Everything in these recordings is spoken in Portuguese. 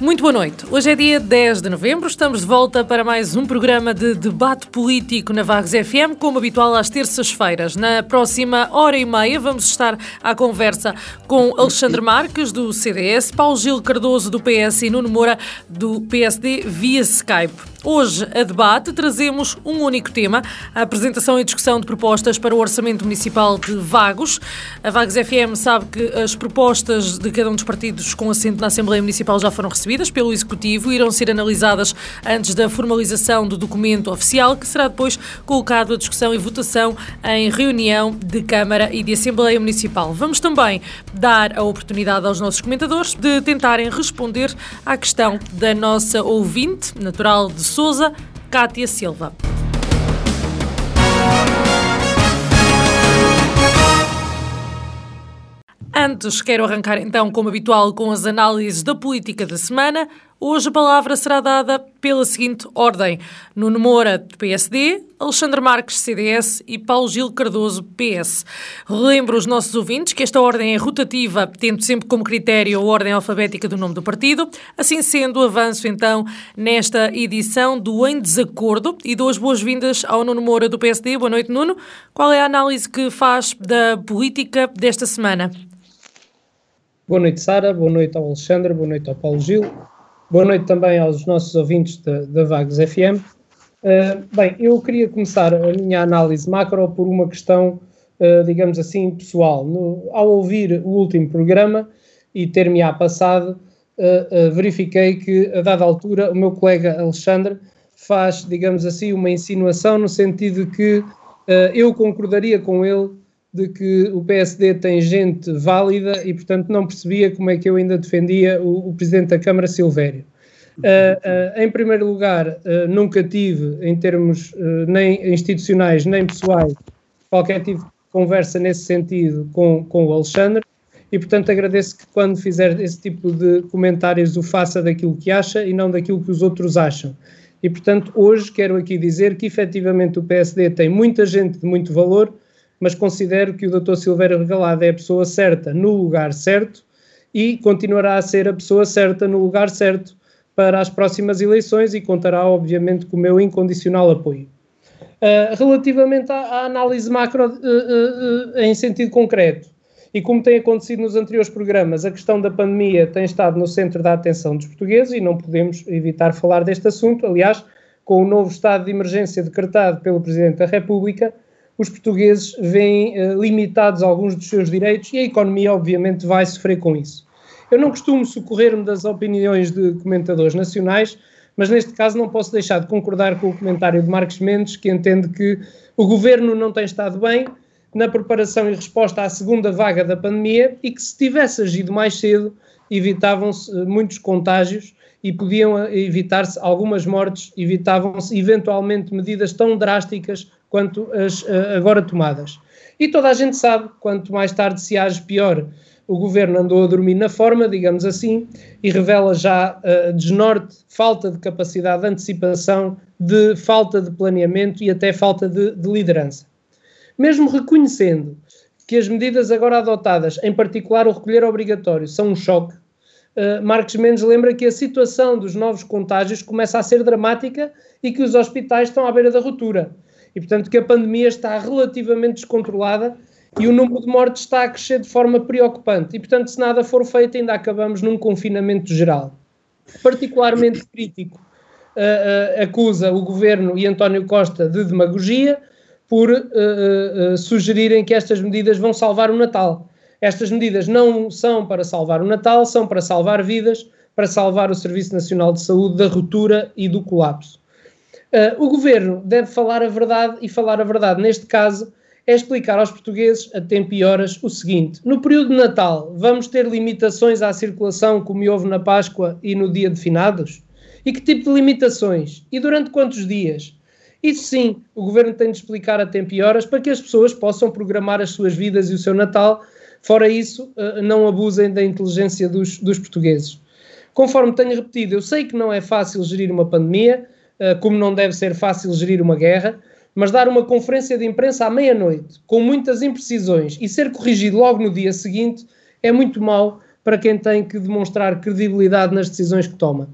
Muito boa noite. Hoje é dia 10 de novembro, estamos de volta para mais um programa de debate político na Vagos FM, como habitual às terças-feiras. Na próxima hora e meia vamos estar à conversa com Alexandre Marques, do CDS, Paulo Gil Cardoso, do PS e Nuno Moura, do PSD, via Skype. Hoje, a debate, trazemos um único tema, a apresentação e discussão de propostas para o Orçamento Municipal de Vagos. A Vagos FM sabe que as propostas de cada um dos partidos com assento na Assembleia Municipal já foram recebidas pelo Executivo e irão ser analisadas antes da formalização do documento oficial, que será depois colocado à discussão e votação em reunião de Câmara e de Assembleia Municipal. Vamos também dar a oportunidade aos nossos comentadores de tentarem responder à questão da nossa ouvinte, natural de Souza, Cátia Silva. Antes, quero arrancar então, como habitual, com as análises da política da semana. Hoje a palavra será dada pela seguinte ordem: Nuno Moura, do PSD, Alexandre Marques, CDS e Paulo Gil Cardoso, PS. Relembro os nossos ouvintes que esta ordem é rotativa, tendo sempre como critério a ordem alfabética do nome do partido. Assim sendo, avanço então nesta edição do Em Desacordo e dou as boas-vindas ao Nuno Moura, do PSD. Boa noite, Nuno. Qual é a análise que faz da política desta semana? Boa noite, Sara. Boa noite ao Alexandre. Boa noite ao Paulo Gil. Boa noite também aos nossos ouvintes da, da Vagos FM. Uh, eh, bem, eu queria começar a minha análise macro por uma questão, uh, digamos assim, pessoal. No, ao ouvir o último programa e ter-me-á passado, uh, verifiquei que, a dada altura, o meu colega Alexandre faz, digamos assim, uma insinuação no sentido de que eu concordaria com ele de que o PSD tem gente válida e, portanto, não percebia como é que eu ainda defendia o, o Presidente da Câmara, Silvério. Uh, uh, em primeiro lugar, uh, nunca tive, em termos nem institucionais nem pessoais, qualquer tipo de conversa nesse sentido com, com o Alexandre e, portanto, agradeço que quando fizer esse tipo de comentários o faça daquilo que acha e não daquilo que os outros acham. E, portanto, hoje quero aqui dizer que efetivamente o PSD tem muita gente de muito valor, mas considero que o Dr. Silveira Regalado é a pessoa certa no lugar certo e continuará a ser a pessoa certa no lugar certo para as próximas eleições e contará, obviamente, com o meu incondicional apoio. Uh, relativamente à, à, análise macro uh, uh, em sentido concreto, e como tem acontecido nos anteriores programas, a questão da pandemia tem estado no centro da atenção dos portugueses e não podemos evitar falar deste assunto. Aliás, com o novo estado de emergência decretado pelo Presidente da República, os portugueses veem uh, limitados alguns dos seus direitos e a economia, obviamente, vai sofrer com isso. Eu não costumo socorrer-me das opiniões de comentadores nacionais, mas neste caso não posso deixar de concordar com o comentário de Marcos Mendes, que entende que o governo não tem estado bem na preparação e resposta à segunda vaga da pandemia e que se tivesse agido mais cedo evitavam-se uh, muitos contágios e podiam eh, evitar-se algumas mortes, evitavam-se eventualmente medidas tão drásticas quanto as uh, agora tomadas. E toda a gente sabe, quanto mais tarde se age, pior. O governo andou a dormir na forma, digamos assim, e revela já uh, desnorte, falta de capacidade de antecipação, de falta de planeamento e até falta de, de liderança. Mesmo reconhecendo que as medidas agora adotadas, em particular o recolher obrigatório, são um choque, uh, Marcos Mendes lembra que a situação dos novos contágios começa a ser dramática e que os hospitais estão à beira da ruptura e, portanto, que a pandemia está relativamente descontrolada e o número de mortes está a crescer de forma preocupante. E, portanto, se nada for feito, ainda acabamos num confinamento geral. Particularmente crítico, uh, uh, acusa o governo e António Costa de demagogia por uh, sugerirem que estas medidas vão salvar o Natal. Estas medidas não são para salvar o Natal, são para salvar vidas, para salvar o Serviço Nacional de Saúde da ruptura e do colapso. Uh, o governo deve falar a verdade e falar a verdade, neste caso, é explicar aos portugueses, a tempo e horas, o seguinte: no período de Natal, vamos ter limitações à circulação como houve na Páscoa e no dia de finados? E que tipo de limitações? E durante quantos dias? Isso sim, o governo tem de explicar a tempo e horas para que as pessoas possam programar as suas vidas e o seu Natal. Fora isso, eh, não abusem da inteligência dos, dos portugueses. Conforme tenho repetido, eu sei que não é fácil gerir uma pandemia, como não deve ser fácil gerir uma guerra, mas dar uma conferência de imprensa à meia-noite, com muitas imprecisões, e ser corrigido logo no dia seguinte, é muito mau para quem tem que demonstrar credibilidade nas decisões que toma.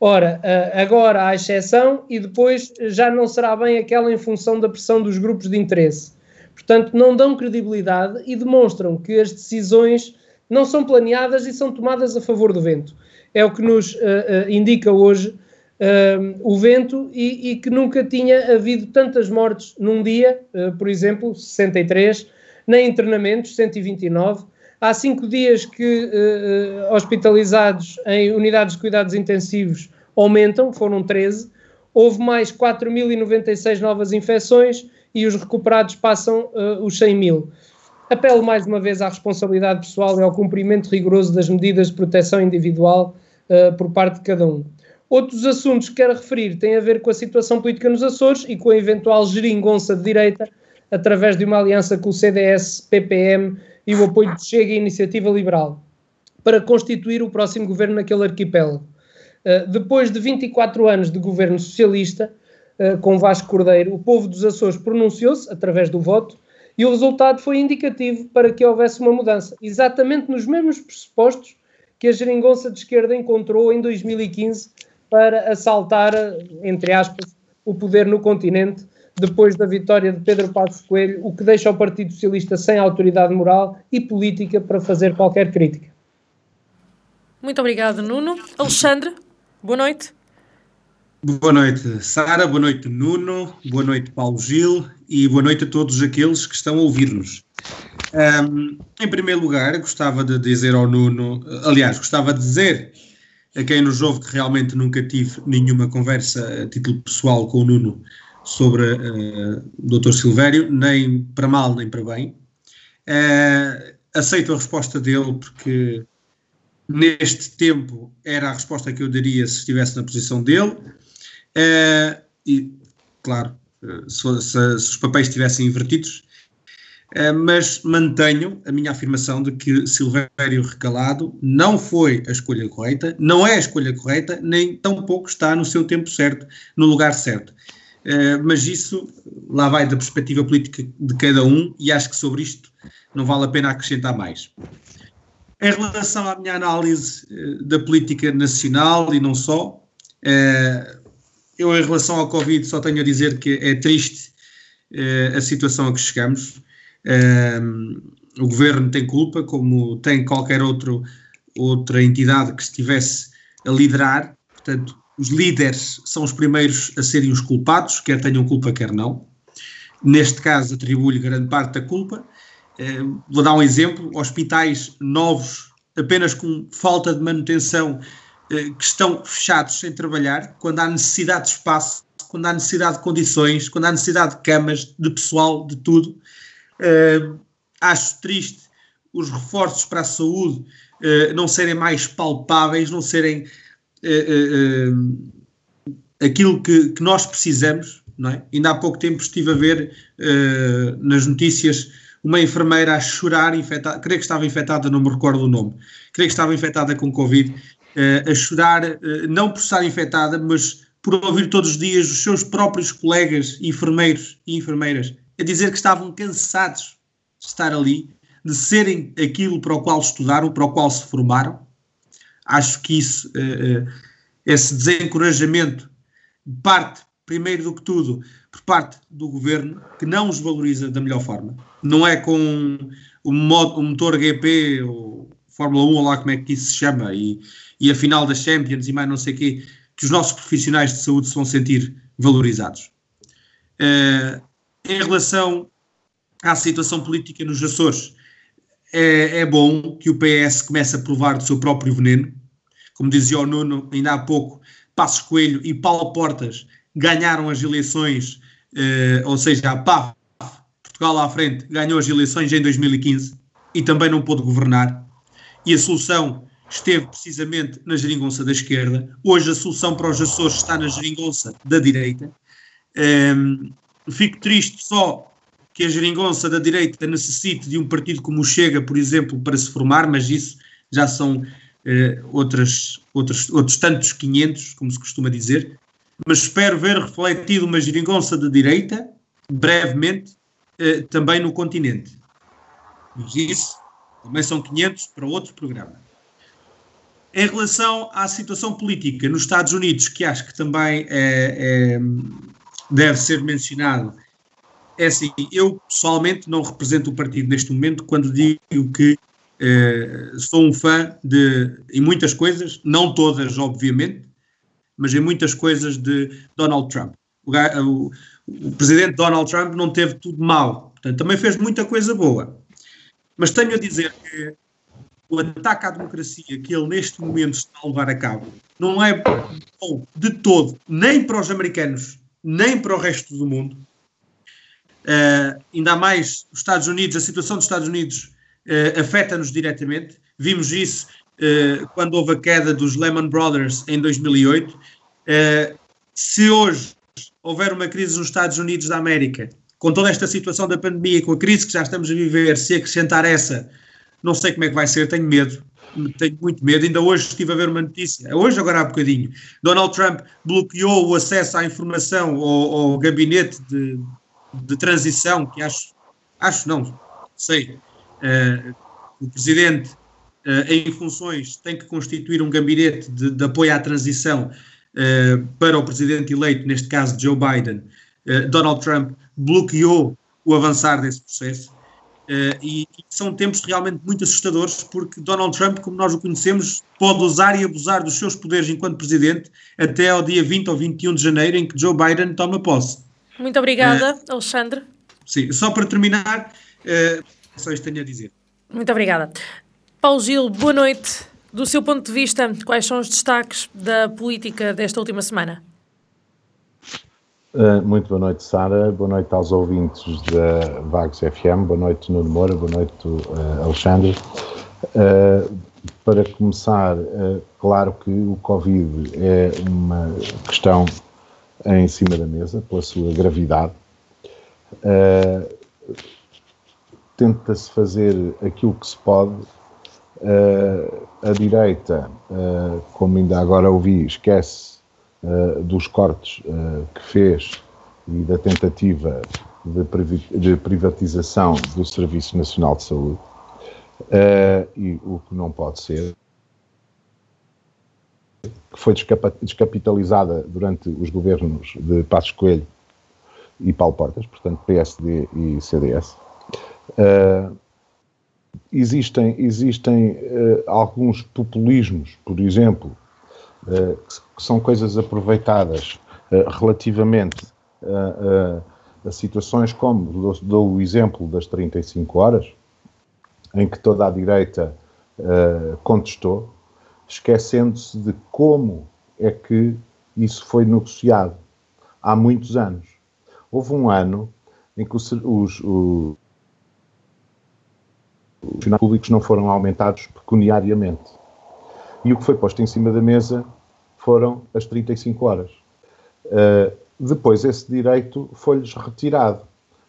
Ora, eh, agora há exceção e depois já não será bem aquela em função da pressão dos grupos de interesse. Portanto, não dão credibilidade e demonstram que as decisões não são planeadas e são tomadas a favor do vento. É o que nos uh, uh, indica hoje uh, o vento e, e, que nunca tinha havido tantas mortes num dia, uh, por exemplo, 63, nem internamentos, 129. Há cinco dias que uh, hospitalizados em unidades de cuidados intensivos aumentam, foram 13. Houve mais 4.096 novas infecções e os recuperados passam os 100 mil. Apelo mais uma vez à responsabilidade pessoal e ao cumprimento rigoroso das medidas de proteção individual uh, por parte de cada um. Outros assuntos que quero referir têm a ver com a situação política nos Açores e com a eventual geringonça de direita através de uma aliança com o CDS, PPM e o apoio de Chega e Iniciativa Liberal para constituir o próximo governo naquele arquipélago. Uh, depois de 24 anos de governo socialista, uh, com Vasco Cordeiro, o povo dos Açores pronunciou-se através do voto e o resultado foi indicativo para que houvesse uma mudança, exatamente nos mesmos pressupostos que a geringonça de esquerda encontrou em 2015 para assaltar, entre aspas, o poder no continente depois da vitória de Pedro Passos Coelho, o que deixa o Partido Socialista sem autoridade moral e política para fazer qualquer crítica. Muito obrigado, Nuno. Alexandre, boa noite. Boa noite, Sara, boa noite, Nuno, boa noite, Paulo Gil e boa noite a todos aqueles que estão a ouvir-nos. Um, em primeiro lugar, gostava de dizer ao Nuno, aliás, gostava de dizer a quem nos ouve que realmente nunca tive nenhuma conversa a título pessoal com o Nuno sobre uh, o Dr. Silvério, nem para mal nem para bem. Uh, aceito a resposta dele porque neste tempo era a resposta que eu daria se estivesse na posição dele. Uh, e, claro, se, se, se, os papéis estivessem invertidos, eh, mas mantenho a minha afirmação de que Silvério Recalado não foi a escolha correta, não é a escolha correta, nem tampouco está no seu tempo certo, no lugar certo. Eh, mas isso lá vai da perspectiva política de cada um e acho que sobre isto não vale a pena acrescentar mais. Em relação à minha análise eh, da política nacional e não só, eu em relação ao Covid só tenho a dizer que é triste a situação a que chegamos o governo tem culpa, como tem qualquer outro, outra entidade que estivesse a liderar. Portanto, os líderes são os primeiros a serem os culpados, quer tenham culpa, quer não. Neste caso, atribuo-lhe grande parte da culpa. Uh, vou dar um exemplo: hospitais novos, apenas com falta de manutenção, uh, que estão fechados sem trabalhar, quando há necessidade de espaço, quando há necessidade de condições, quando há necessidade de camas, de pessoal, de tudo. Uh, acho triste os reforços para a saúde uh, não serem mais palpáveis, não serem uh, aquilo que, que, nós precisamos. Não é? Ainda há pouco tempo estive a ver nas notícias uma enfermeira a chorar, infectada, creio que estava infectada, não me recordo o nome, creio que estava infectada com Covid, a chorar, não por estar infectada, mas por ouvir todos os dias os seus próprios colegas enfermeiros e enfermeiras a dizer que estavam cansados de estar ali, de serem aquilo para o qual estudaram, para o qual se formaram. Acho que isso, uh, uh, esse desencorajamento, parte, primeiro do que tudo, por parte do governo, que não os valoriza da melhor forma. Não é com o motor GP ou Fórmula 1, ou lá como é que isso se chama, e, e a final das Champions e mais não sei o quê, que os nossos profissionais de saúde se vão sentir valorizados. Uh, em relação à situação política nos Açores, é, é, bom que o PS comece a provar do seu próprio veneno. Como dizia o Nuno ainda há pouco, Passos Coelho e Paulo Portas ganharam as eleições, eh, ou seja, a PAF, Portugal à frente ganhou as eleições em 2015 e também não pôde governar. E a solução esteve precisamente na geringonça da esquerda. Hoje a solução para os Açores está na geringonça da direita. Um, fico triste só que a geringonça da direita necessite de um partido como o Chega, por exemplo, para se formar, mas isso já são eh, outras, outros, outros tantos 500, como se costuma dizer. Mas espero ver refletido uma geringonça da direita, brevemente, eh, também no continente. Mas isso também são 500 para outro programa. Em relação à situação política nos Estados Unidos, que acho que também é, é, deve ser mencionado, é assim, eu pessoalmente não represento o partido neste momento quando digo que eh, sou um fã de, em muitas coisas, não todas, obviamente, mas em muitas coisas de Donald Trump. O, o, o presidente Donald Trump não teve tudo mal, portanto, também fez muita coisa boa. Mas tenho a dizer que o ataque à democracia que ele neste momento está a levar a cabo não é bom de todo, nem para os americanos, nem para o resto do mundo. Uh, ainda mais os Estados Unidos, a situação dos Estados Unidos uh, afeta-nos diretamente. Vimos isso uh, quando houve a queda dos Lehman Brothers em 2008. se hoje houver uma crise nos Estados Unidos da América, com toda esta situação da pandemia, com a crise que já estamos a viver, se acrescentar essa, não sei como é que vai ser, tenho medo. Tenho muito medo. Ainda hoje estive a ver uma notícia, hoje, agora há bocadinho. Donald Trump bloqueou o acesso à informação ao, ao gabinete de, de transição, que acho, acho não, sei, uh, o presidente uh, em funções tem que constituir um gabinete de, de apoio à transição uh, para o presidente eleito, neste caso Joe Biden. Donald Trump bloqueou o avançar desse processo. E, e são tempos realmente muito assustadores, porque Donald Trump, como nós o conhecemos, pode usar e abusar dos seus poderes enquanto presidente até ao dia 20 ou 21 de janeiro, em que Joe Biden toma posse. Muito obrigada, uh, Alexandre. Sim, só para terminar, uh, só isto tenho a dizer. Muito obrigada. Paulo Gil, boa noite. Do seu ponto de vista, quais são os destaques da política desta última semana? Uh, muito boa noite, Sara. Boa noite aos ouvintes da Vagos FM. Boa noite, Nuno Moura. Boa noite, uh, Alexandre. Uh, para começar, claro que o Covid é uma questão em cima da mesa, pela sua gravidade. Tenta-se fazer aquilo que se pode. A direita, como ainda agora ouvi, esquece dos cortes que fez e da tentativa de, privatização do Serviço Nacional de Saúde. e o que não pode ser que foi descapitalizada durante os governos de Passos Coelho e Paulo Portas, portanto PSD e CDS. Existem existem alguns populismos, por exemplo, que, que, são coisas aproveitadas relativamente a, a, situações como, dou, o exemplo das 35 horas, em que toda a direita contestou, esquecendo-se de como é que isso foi negociado há muitos anos. Houve um ano em que os, os, os, os públicos não foram aumentados pecuniariamente. E o que foi posto em cima da mesa foram as 35 horas. Uh, depois, esse direito foi-lhes retirado.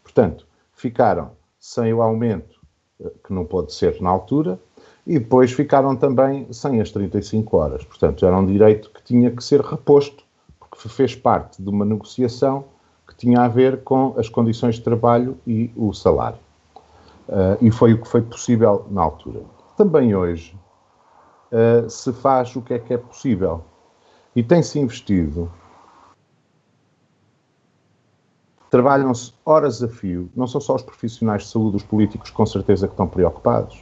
Portanto, ficaram sem o aumento, uh, que não pode ser na altura, e depois ficaram também sem as 35 horas. Portanto, era um direito que tinha que ser reposto, porque fez parte de uma negociação que tinha a ver com as condições de trabalho e o salário. Uh, e foi o que foi possível na altura. Também hoje uh, se faz o que é que é possível. E tem-se investido. Trabalham-se horas a fio, não são só os profissionais de saúde, os políticos com certeza que estão preocupados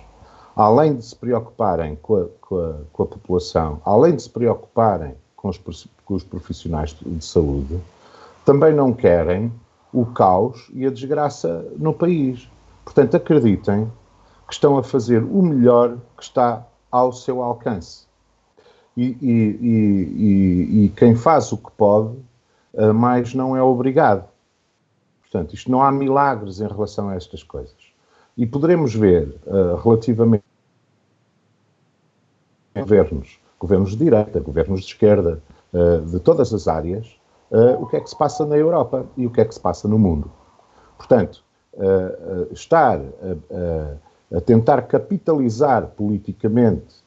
além de se preocuparem com a, com a, com a população, além de se preocuparem com os, com os profissionais de saúde, também não querem o caos e a desgraça no país. Portanto, acreditem que estão a fazer o melhor que está ao seu alcance. E, e, e, e quem faz o que pode, mais não é obrigado. Portanto, isto não há milagres em relação a estas coisas. E poderemos ver, uh, relativamente a governos, governos de direita, governos de esquerda, uh, de todas as áreas, o que é que se passa na Europa e o que é que se passa no mundo. Portanto, estar a, a, tentar capitalizar politicamente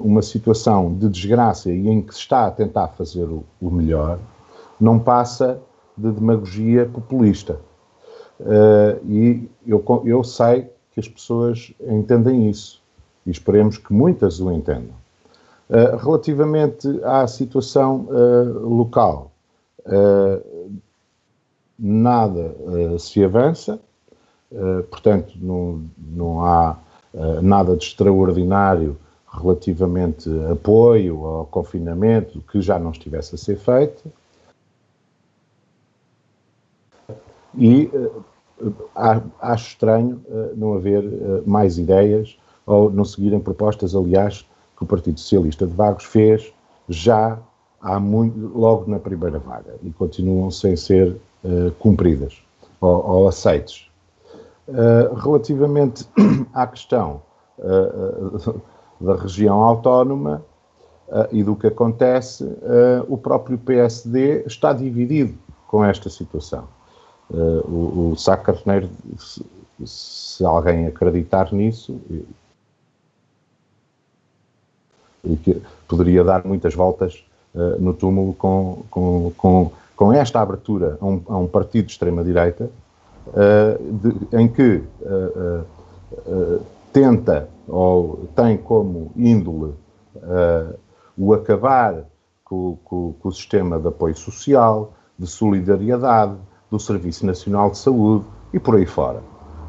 uma situação de desgraça e em que se está a tentar fazer o, o melhor, não passa de demagogia populista. Uh, e eu, eu sei que as pessoas entendem isso e esperemos que muitas o entendam. Uh, relativamente à situação uh, local, nada se avança, portanto, não, não há nada de extraordinário relativamente apoio ao confinamento que já não estivesse a ser feito. E uh, acho estranho não haver mais ideias ou não seguirem propostas, aliás, que o Partido Socialista de Vagos fez já há muito, logo na primeira vaga e continuam sem ser cumpridas ou, ou aceites. Relativamente à questão da região autónoma e do que acontece, o próprio PSD está dividido com esta situação. Uh, o, o Sá Carneiro, se, se, alguém acreditar nisso, e, que poderia dar muitas voltas uh, no túmulo com, com, com, com, esta abertura a um, a um partido de extrema-direita, uh, em que tenta ou tem como índole o acabar com, com, com o sistema de apoio social, de solidariedade, do Serviço Nacional de Saúde e por aí fora.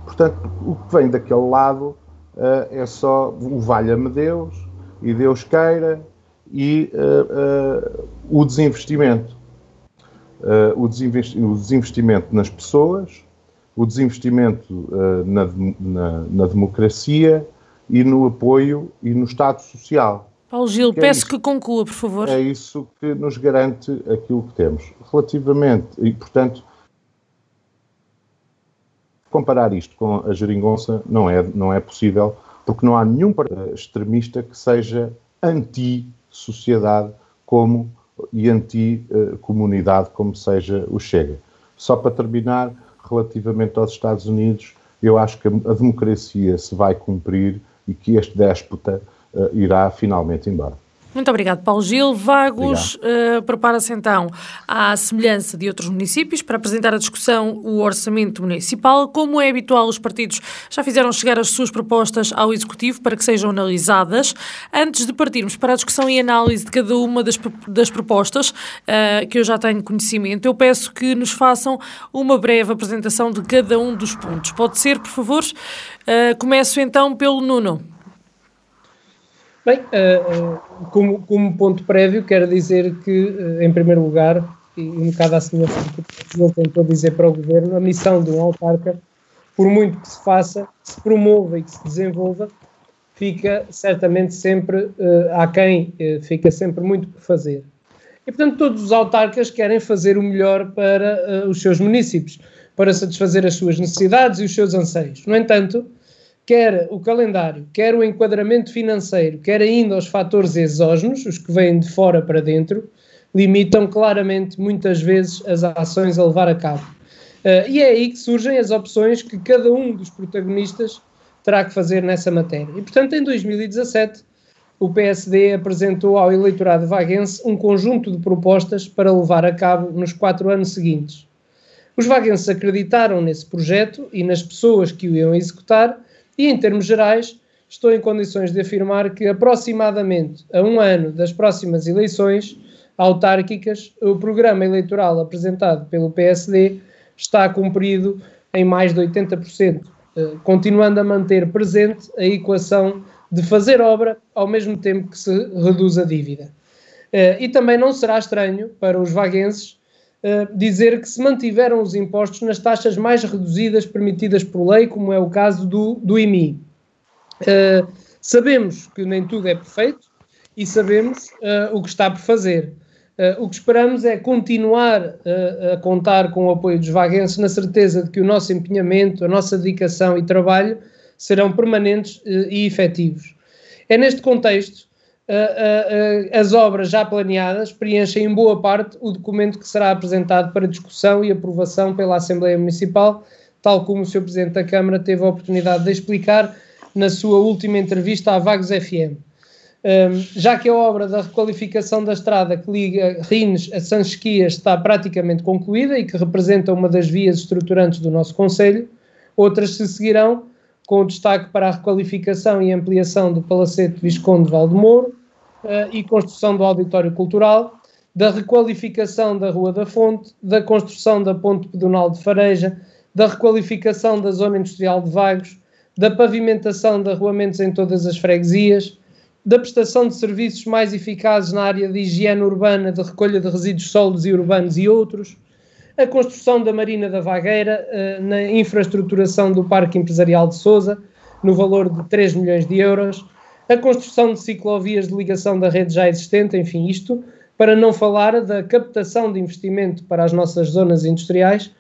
Portanto, o que vem daquele lado uh, é só o valha-me Deus e Deus queira e uh, uh, o desinvestimento. O, desinvesti o, desinvestimento nas pessoas, o desinvestimento na, na, na, democracia e no apoio e no Estado Social. Paulo Gil, que é peço é que conclua, por favor. É isso que nos garante aquilo que temos. Relativamente, e portanto, Comparar isto com a geringonça não é, não é possível, porque não há nenhum extremista que seja anti-sociedade como e anti-comunidade como seja o Chega. Só para terminar, relativamente aos Estados Unidos, eu acho que a democracia se vai cumprir e que este déspota uh, irá finalmente embora. Muito obrigado, Paulo Gil. Vagos uh, prepara-se então à semelhança de outros municípios para apresentar a discussão o orçamento municipal. Como é habitual, os partidos já fizeram chegar as suas propostas ao Executivo para que sejam analisadas. Antes de partirmos para a discussão e análise de cada uma das, das propostas, uh, que eu já tenho conhecimento, eu peço que nos façam uma breve apresentação de cada um dos pontos. Pode ser, por favor? Uh, começo então pelo Nuno. Bem, uh, como, como, ponto prévio, quero dizer que, uh, em primeiro lugar, e um bocado à semelhança do que o tentou dizer para o Governo, a missão de um autarca, por muito que se faça, que se promova e que se desenvolva, fica certamente sempre uh, aquém, uh, fica sempre muito por fazer. E, portanto, todos os autarcas querem fazer o melhor para uh, os seus municípios, para satisfazer as suas necessidades e os seus anseios. No entanto, quer o calendário, quer o enquadramento financeiro, quer ainda os fatores exógenos, os que vêm de fora para dentro, limitam claramente muitas vezes as ações a levar a cabo. Uh, e é aí que surgem as opções que cada um dos protagonistas terá que fazer nessa matéria. E, portanto, em 2017, o PSD apresentou ao eleitorado vaguense um conjunto de propostas para levar a cabo nos quatro anos seguintes. Os vaguenses acreditaram nesse projeto e nas pessoas que o iam executar e, em termos gerais, estou em condições de afirmar que, aproximadamente a um ano das próximas eleições autárquicas, o programa eleitoral apresentado pelo PSD está cumprido em mais de 80%, eh, continuando a manter presente a equação de fazer obra ao mesmo tempo que se reduz a dívida. Eh, e também não será estranho para os vaguenses dizer que se mantiveram os impostos nas taxas mais reduzidas permitidas por lei, como é o caso do, do IMI. Uh, sabemos que nem tudo é perfeito e sabemos uh, o que está por fazer. Uh, o que esperamos é continuar a contar com o apoio dos vaguenses, na certeza de que o nosso empenhamento, a nossa dedicação e trabalho serão permanentes e efetivos. É neste contexto as obras já planeadas preenchem em boa parte o documento que será apresentado para discussão e aprovação pela Assembleia Municipal, tal como o Sr. Presidente da Câmara teve a oportunidade de explicar na sua última entrevista à Vagos FM. Já que a obra da requalificação da estrada que liga Rines a Sanchesquias está praticamente concluída e que representa uma das vias estruturantes do nosso Conselho, outras se seguirão, com destaque para a requalificação e ampliação do Palacete Visconde Valdemoro e construção do Auditório Cultural, da requalificação da Rua da Fonte, da construção da Ponte Pedonal de Fareja, da requalificação da Zona Industrial de Vagos, da pavimentação de arruamentos em todas as freguesias, da prestação de serviços mais eficazes na área de higiene urbana, de recolha de resíduos sólidos e urbanos e outros, a construção da Marina da Vagueira, uh, na infraestruturação do Parque Empresarial de Sousa, no valor de 3 milhões de euros, a construção de ciclovias de ligação da rede já existente, enfim, isto para não falar da captação de investimento para as nossas zonas industriais,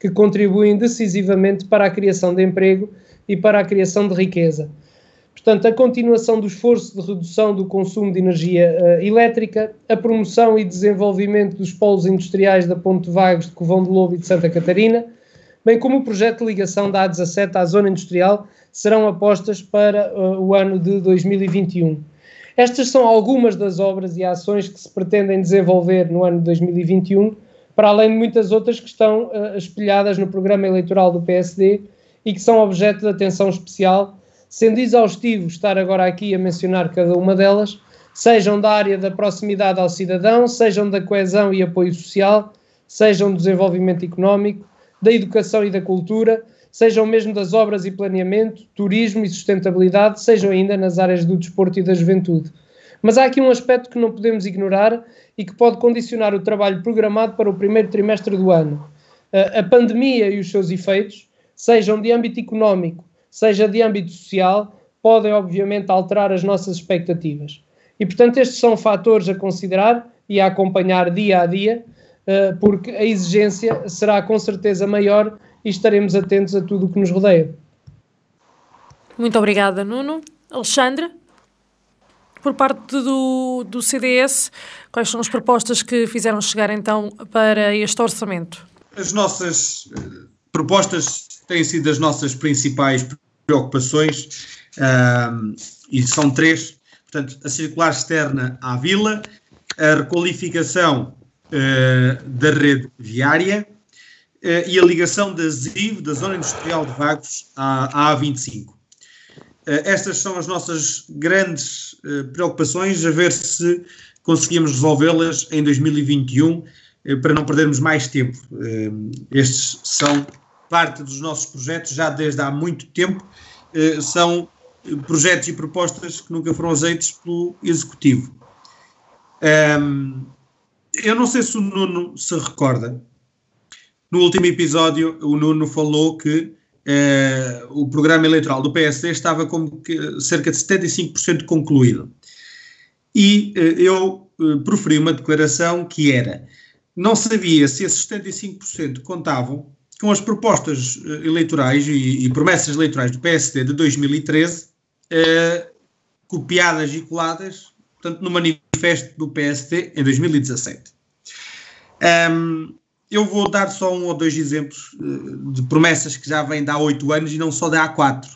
que contribuem decisivamente para a criação de emprego e para a criação de riqueza. Portanto, a continuação do esforço de redução do consumo de energia uh, elétrica, a promoção e desenvolvimento dos polos industriais da Ponte Vagos, de Covão de Lobo e de Santa Catarina, bem como o projeto de ligação da A17 à zona industrial, serão apostas para uh, o ano de 2021. Estas são algumas das obras e ações que se pretendem desenvolver no ano de 2021, para além de muitas outras que estão uh, espelhadas no programa eleitoral do PSD e que são objeto de atenção especial sendo exaustivo estar agora aqui a mencionar cada uma delas, sejam da área da proximidade ao cidadão, sejam da coesão e apoio social, sejam do desenvolvimento económico, da educação e da cultura, sejam mesmo das obras e planeamento, turismo e sustentabilidade, sejam ainda nas áreas do desporto e da juventude. Mas há aqui um aspecto que não podemos ignorar e que pode condicionar o trabalho programado para o primeiro trimestre do ano. A pandemia e os seus efeitos, sejam de âmbito económico, seja de âmbito social, podem obviamente alterar as nossas expectativas. E portanto, estes são fatores a considerar e a acompanhar dia a dia, eh, porque a exigência será com certeza maior e estaremos atentos a tudo o que nos rodeia. Muito obrigada, Nuno. Alexandra, por parte do, do CDS, quais são as propostas que fizeram chegar então para este orçamento? As nossas eh, propostas têm sido as nossas principais preocupações um, e são três. Portanto, a circular externa à vila, a requalificação uh, da rede viária uh, e a ligação da ZIV, da Zona Industrial de Vagos, à, à A25. Uh, estas são as nossas grandes preocupações, a ver se conseguimos resolvê-las em 2021 para não perdermos mais tempo. estes são parte dos nossos projetos já desde há muito tempo, eh, são projetos e propostas que nunca foram aceitos pelo Executivo. Um, eu não sei se o Nuno se recorda. No último episódio, o Nuno falou que uh, o programa eleitoral do PSD estava com cerca de 75% concluído. E uh, eu uh, proferi uma declaração que era: não sabia se esses 75% contavam com as propostas eh, eleitorais e, e, promessas eleitorais do PSD de 2013 eh, copiadas e coladas, portanto, no manifesto do PSD em 2017. Um, eu vou dar só um ou dois exemplos uh, de promessas que já vêm de há oito anos e não só de há quatro.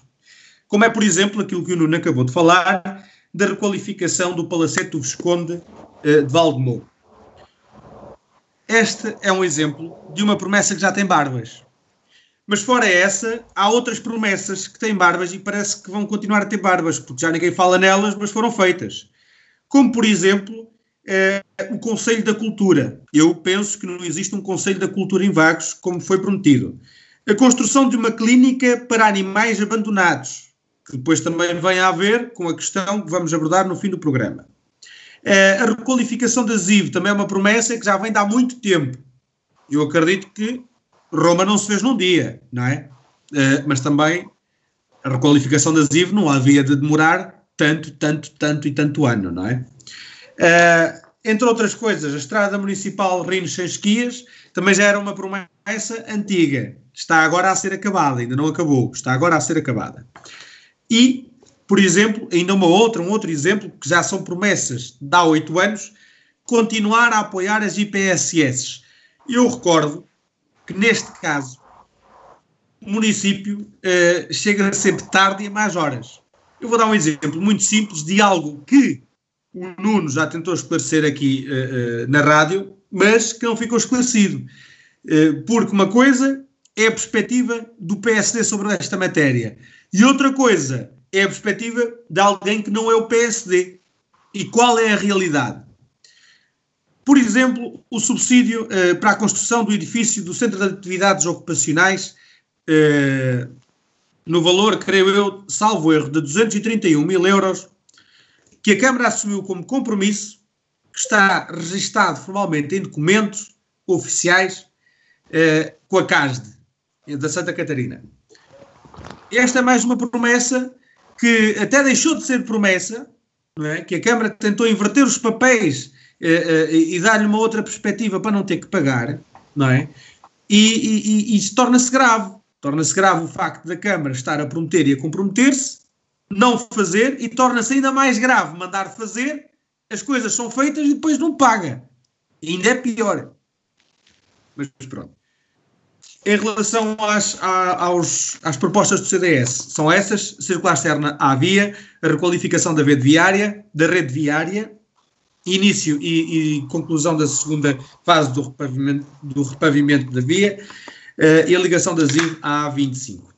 Como é, por exemplo, aquilo que o Nuno acabou de falar, da requalificação do Palacete do Visconde uh, de Valdemoro. Este é um exemplo de uma promessa que já tem barbas. Mas fora essa, há outras promessas que têm barbas e parece que vão continuar a ter barbas, porque já ninguém fala nelas, mas foram feitas. Como, por exemplo, eh, o Conselho da Cultura. Eu penso que não existe um Conselho da Cultura em Vagos, como foi prometido. A construção de uma clínica para animais abandonados, que depois também vem a haver com a questão que vamos abordar no fim do programa. Eh, a requalificação da ZIV também é uma promessa que já vem de há muito tempo. Eu acredito que Roma não se fez num dia, não é? Uh, mas também a requalificação da ZIV não havia de demorar tanto, tanto, tanto e tanto ano, não é? Uh, entre outras coisas, a estrada municipal Rinos Sem Esquias também já era uma promessa antiga. Está agora a ser acabada, ainda não acabou, está agora a ser acabada. E, por exemplo, ainda uma outra, um outro exemplo, que já são promessas de há oito anos, continuar a apoiar as IPSS. Eu recordo que, neste caso, o município uh, chega sempre tarde e a mais horas. Eu vou dar um exemplo muito simples de algo que o Nuno já tentou esclarecer aqui uh, uh, na rádio, mas que não ficou esclarecido. porque uma coisa é a perspectiva do PSD sobre esta matéria e outra coisa é a perspectiva de alguém que não é o PSD. E qual é a realidade? Por exemplo, o subsídio uh, para a construção do edifício do Centro de Atividades Ocupacionais, uh, no valor, creio eu, salvo erro, de 231 mil euros, que a Câmara assumiu como compromisso, que está registado formalmente em documentos oficiais uh, com a CASD, da Santa Catarina. Esta é mais uma promessa que até deixou de ser promessa, é? que a Câmara tentou inverter os papéis uh, uh, e dar-lhe uma outra perspectiva para não ter que pagar, não é? E, e, e isso torna-se grave. Torna-se grave o facto da Câmara estar a prometer e a comprometer-se, não fazer, e torna-se ainda mais grave mandar fazer, as coisas são feitas e depois não paga. E ainda é pior. Mas pronto. Em relação às, aos, às propostas do CDS, são essas: circular externa à via, a requalificação da rede viária, da rede viária, início e, e, conclusão da segunda fase do repavimento, do repavimento da via uh, e a ligação da ZIL à A25.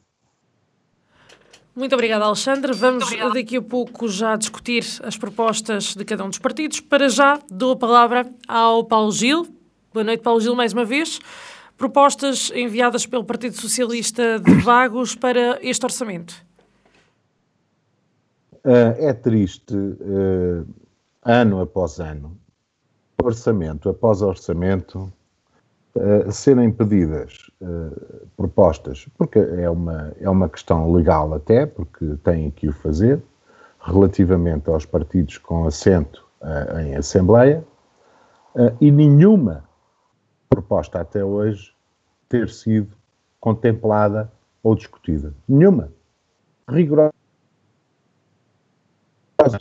Muito obrigada, Alexandre. Vamos obrigada. daqui a pouco já discutir as propostas de cada um dos partidos. Para já, dou a palavra ao Paulo Gil. Boa noite, Paulo Gil, mais uma vez. Propostas enviadas pelo Partido Socialista de Vagos para este orçamento. Uh, é triste uh, ano após ano, orçamento após orçamento, uh, serem pedidas uh, propostas, porque é uma, é uma questão legal até, porque têm que o fazer, relativamente aos partidos com assento uh, em Assembleia, e nenhuma proposta até hoje ter sido contemplada ou discutida. Nenhuma. Rigorosa.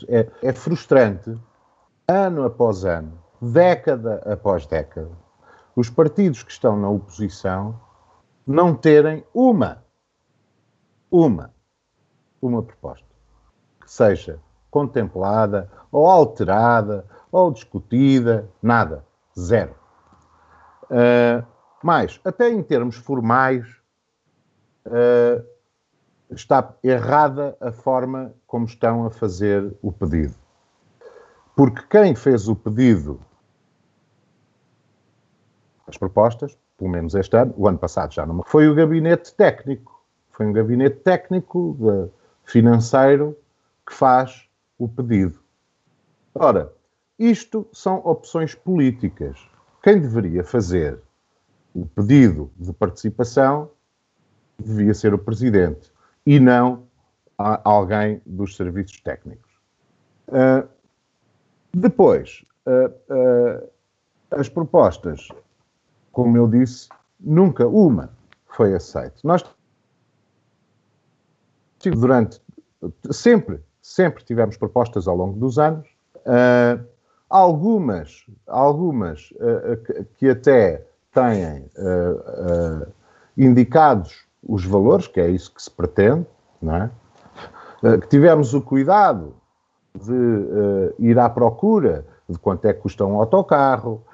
É, é frustrante ano após ano, década após década, os partidos que estão na oposição não terem uma, uma, uma proposta que seja contemplada ou alterada ou discutida, nada, zero. Uh, mas, até em termos formais, uh, está errada a forma como estão a fazer o pedido. Porque quem fez o pedido, as propostas, pelo menos este ano, o ano passado já não, foi o gabinete técnico. Foi um gabinete técnico de, financeiro que faz o pedido. Ora, isto são opções políticas. Quem deveria fazer o pedido de participação devia ser o presidente e não alguém dos serviços técnicos. Uh, depois, uh, uh, as propostas, como eu disse, nunca uma foi aceita. Nós durante sempre, sempre tivemos propostas ao longo dos anos, uh, algumas, algumas que, que, até têm indicados os valores, que é isso que se pretende, não é? que tivemos o cuidado de uh, ir à procura de quanto é que custa um autocarro, uh,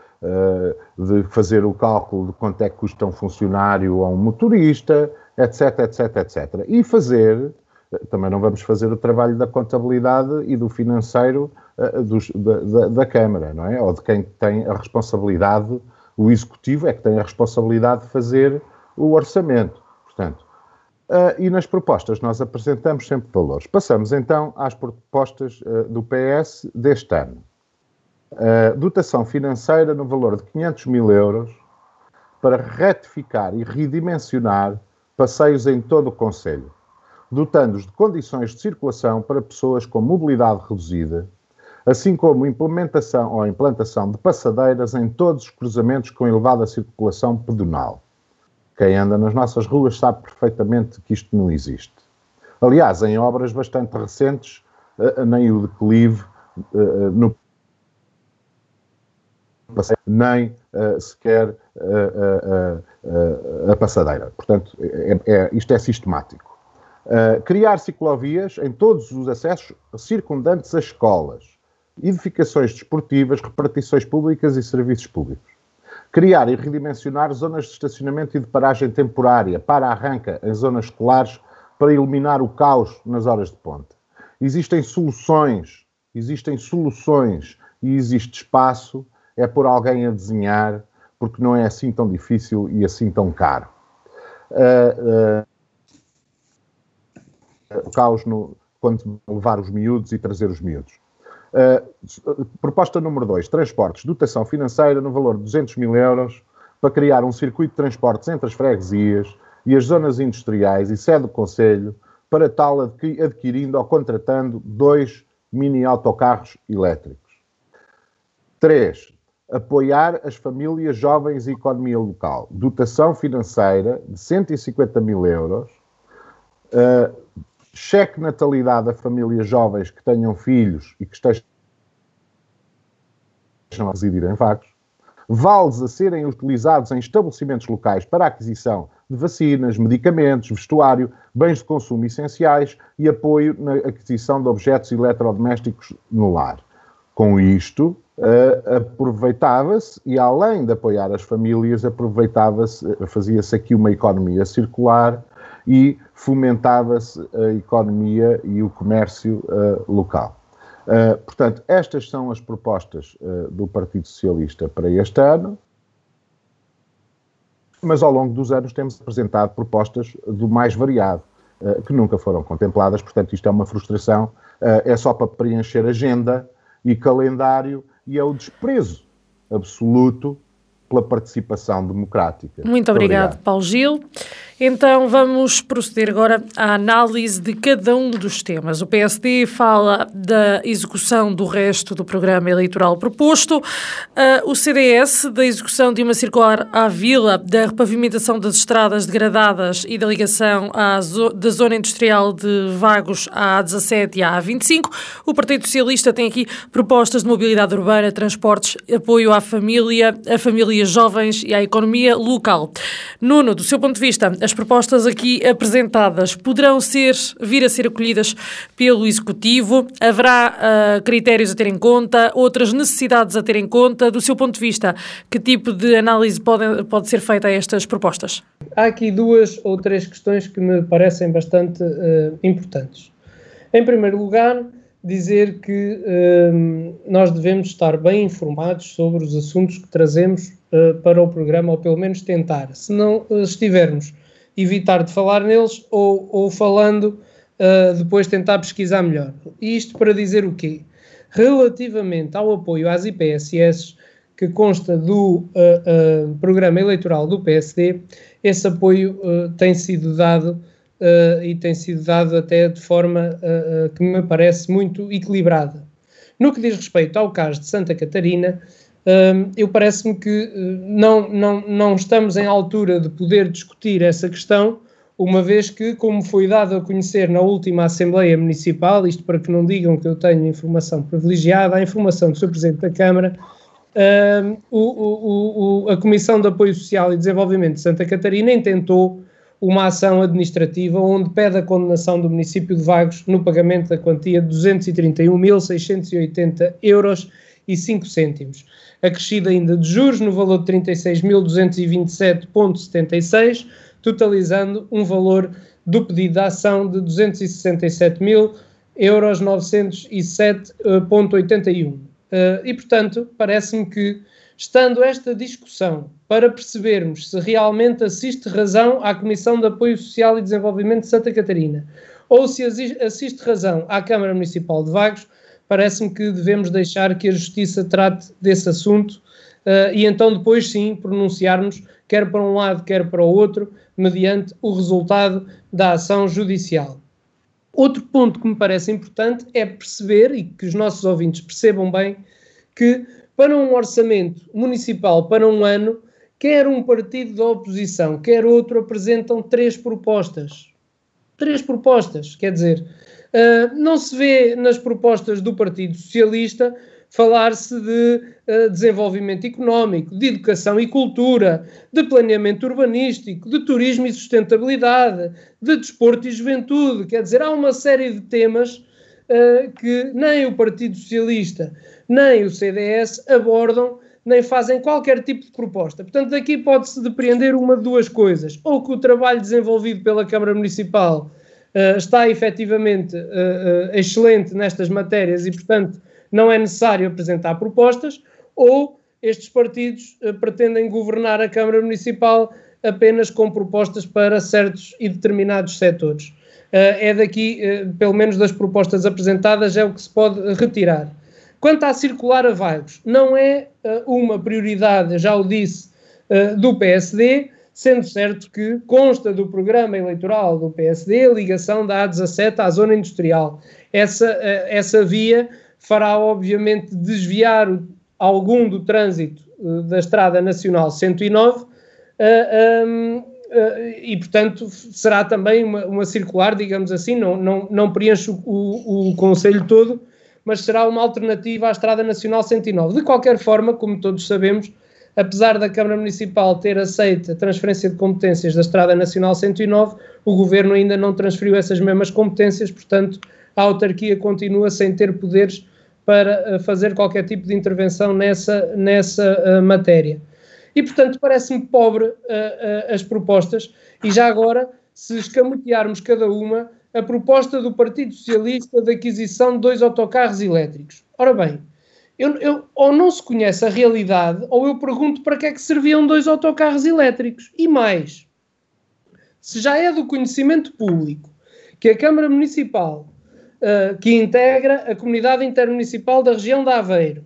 de fazer o cálculo de quanto é que custa um funcionário ou um motorista, etc, etc, etc. E fazer, eh, também não vamos fazer o trabalho da contabilidade e do financeiro uh, dos, da, da, da, Câmara, não é? Ou de quem tem a responsabilidade, o executivo é que tem a responsabilidade de fazer o orçamento. Portanto, e nas propostas nós apresentamos sempre valores. Passamos então às propostas do PS deste ano. Dotação financeira no valor de 500 mil euros para retificar e redimensionar passeios em todo o Conselho, dotando-os de condições de circulação para pessoas com mobilidade reduzida, assim como implementação ou implantação de passadeiras em todos os cruzamentos com elevada circulação pedonal. Quem anda nas nossas ruas sabe perfeitamente que isto não existe. Aliás, em obras bastante recentes, eh, nem o declive eh, no nem uh, sequer uh, a passadeira. Portanto, é, é, isto é sistemático. criar ciclovias em todos os acessos circundantes às escolas, edificações desportivas, repartições públicas e serviços públicos. Criar e redimensionar zonas de estacionamento e de paragem temporária para arranca em zonas escolares para eliminar o caos nas horas de ponta. Existem soluções, existem soluções e existe espaço é por alguém a desenhar, porque não é assim tão difícil e assim tão caro. Uh, uh, o caos no, quando levar os miúdos e trazer os miúdos. Uh, proposta número 2, transportes, dotação financeira no valor de 200 mil euros para criar um circuito de transportes entre as freguesias e as zonas industriais e sede do Conselho, para tal adquirindo ou contratando dois mini autocarros elétricos. 3 apoiar as famílias jovens e economia local. Dotação financeira de 150 mil euros, uh, cheque natalidade a famílias jovens que tenham filhos e que estejam a residir em vagos, vales a serem utilizados em estabelecimentos locais para a aquisição de vacinas, medicamentos, vestuário, bens de consumo essenciais e apoio na aquisição de objetos eletrodomésticos no lar. Com isto, uh, aproveitava-se, e além de apoiar as famílias, aproveitava-se, fazia-se aqui uma economia circular e fomentava-se a economia e o comércio uh, local. Uh, portanto, estas são as propostas do Partido Socialista para este ano, mas ao longo dos anos temos apresentado propostas do mais variado, que nunca foram contempladas, portanto, isto é uma frustração, é só para preencher agenda e calendário e é o desprezo absoluto pela participação democrática. Muito obrigado, obrigado. Paulo Gil. Então vamos proceder agora à análise de cada um dos temas. O PSD fala da execução do resto do programa eleitoral proposto, uh, o CDS da execução de uma circular à vila, da repavimentação das estradas degradadas e da ligação zo da zona industrial de Vagos à A17 e à A25. O Partido Socialista tem aqui propostas de mobilidade urbana, transportes, apoio à família, a famílias jovens e à economia local. Nuno, do seu ponto de vista, as propostas aqui apresentadas poderão ser, vir a ser acolhidas pelo Executivo? Haverá uh, critérios a ter em conta, outras necessidades a ter em conta? Do seu ponto de vista, que tipo de análise pode, pode ser feita a estas propostas? Há aqui duas ou três questões que me parecem bastante uh, importantes. Em primeiro lugar, dizer que uh, nós devemos estar bem informados sobre os assuntos que trazemos uh, para o programa, ou pelo menos tentar. Se não estivermos evitar de falar neles ou, ou falando, uh, depois tentar pesquisar melhor. Isto para dizer o quê? Relativamente ao apoio às IPSS, que consta do uh, uh, programa eleitoral do PSD, esse apoio tem sido dado e tem sido dado até de forma que me parece muito equilibrada. No que diz respeito ao caso de Santa Catarina, eu parece-me que uh, não, não, não estamos em altura de poder discutir essa questão, uma vez que, como foi dado a conhecer na última Assembleia Municipal, isto para que não digam que eu tenho informação privilegiada, a informação do Sr. Presidente da Câmara, o, o, o, a Comissão de Apoio Social e Desenvolvimento de Santa Catarina intentou uma ação administrativa onde pede a condenação do município de Vagos no pagamento da quantia de 231.680 euros 5 cêntimos acrescida ainda de juros no valor de 36.227,76, totalizando um valor do pedido de ação de 267 mil euros 907,81. Uh, eh, e, portanto, parece-me que, estando esta discussão para percebermos se realmente assiste razão à Comissão de Apoio Social e Desenvolvimento de Santa Catarina ou se assiste razão à Câmara Municipal de Vagos, parece-me que devemos deixar que a Justiça trate desse assunto uh, e então depois sim pronunciarmos, quer para um lado, quer para o outro, mediante o resultado da ação judicial. Outro ponto que me parece importante é perceber, e que os nossos ouvintes percebam bem, que para um orçamento municipal para um ano, quer um partido da oposição, quer outro, apresentam três propostas. Três propostas, quer dizer, uh, não se vê nas propostas do Partido Socialista falar-se de uh, desenvolvimento económico, de educação e cultura, de planeamento urbanístico, de turismo e sustentabilidade, de desporto e juventude. Quer dizer, há uma série de temas uh, que nem o Partido Socialista nem o CDS abordam nem fazem qualquer tipo de proposta. Portanto, daqui pode-se depreender uma de duas coisas. Ou que o trabalho desenvolvido pela Câmara Municipal está efetivamente uh, uh, excelente nestas matérias e, portanto, não é necessário apresentar propostas, ou estes partidos pretendem governar a Câmara Municipal apenas com propostas para certos e determinados setores. é daqui, pelo menos das propostas apresentadas, é o que se pode retirar. Quanto à circular a Vagos, não é uma prioridade, já o disse, do PSD, sendo certo que consta do programa eleitoral do PSD a ligação da A17 à zona industrial. Essa, uh, essa via fará, obviamente, desviar algum do trânsito da Estrada Nacional 109 um, e, portanto, será também uma, uma, circular, digamos assim, não, não, não preenche o, o, o Conselho todo, mas será uma alternativa à Estrada Nacional 109. De qualquer forma, como todos sabemos, apesar da Câmara Municipal ter aceito a transferência de competências da Estrada Nacional 109, o Governo ainda não transferiu essas mesmas competências, portanto, a autarquia continua sem ter poderes para uh, fazer qualquer tipo de intervenção nessa, nessa uh, matéria. E, portanto, parece-me pobre uh, as propostas, e já agora, se escamotearmos cada uma, a proposta do Partido Socialista de aquisição de dois autocarros elétricos. Ora bem, eu, eu, ou não se conhece a realidade, ou eu pergunto para que é que serviam dois autocarros elétricos. E mais, se já é do conhecimento público que a Câmara Municipal, uh, que integra a Comunidade Intermunicipal da região de Aveiro,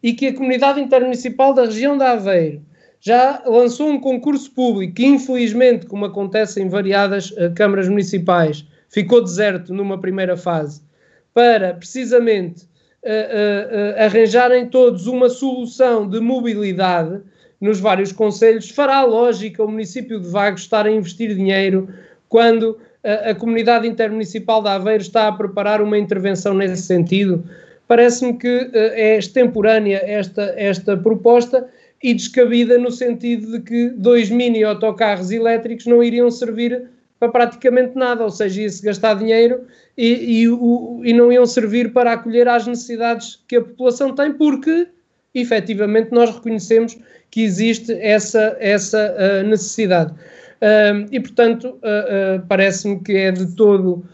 e que a Comunidade Intermunicipal da região de Aveiro já lançou um concurso público que, infelizmente, como acontece em variadas uh, câmaras municipais, ficou deserto numa primeira fase, para precisamente uh, uh, arranjarem todos uma solução de mobilidade nos vários conselhos, fará lógica o município de Vagos estar a investir dinheiro quando a, a comunidade intermunicipal de Aveiro está a preparar uma intervenção nesse sentido. Parece-me que uh, é extemporânea esta, esta proposta e descabida no sentido de que dois mini autocarros elétricos não iriam servir para praticamente nada, ou seja, ia-se gastar dinheiro e, e, o, e não iam servir para acolher às necessidades que a população tem, porque efetivamente nós reconhecemos que existe essa, essa uh, necessidade. Uh, e, portanto, uh, parece-me que é de todo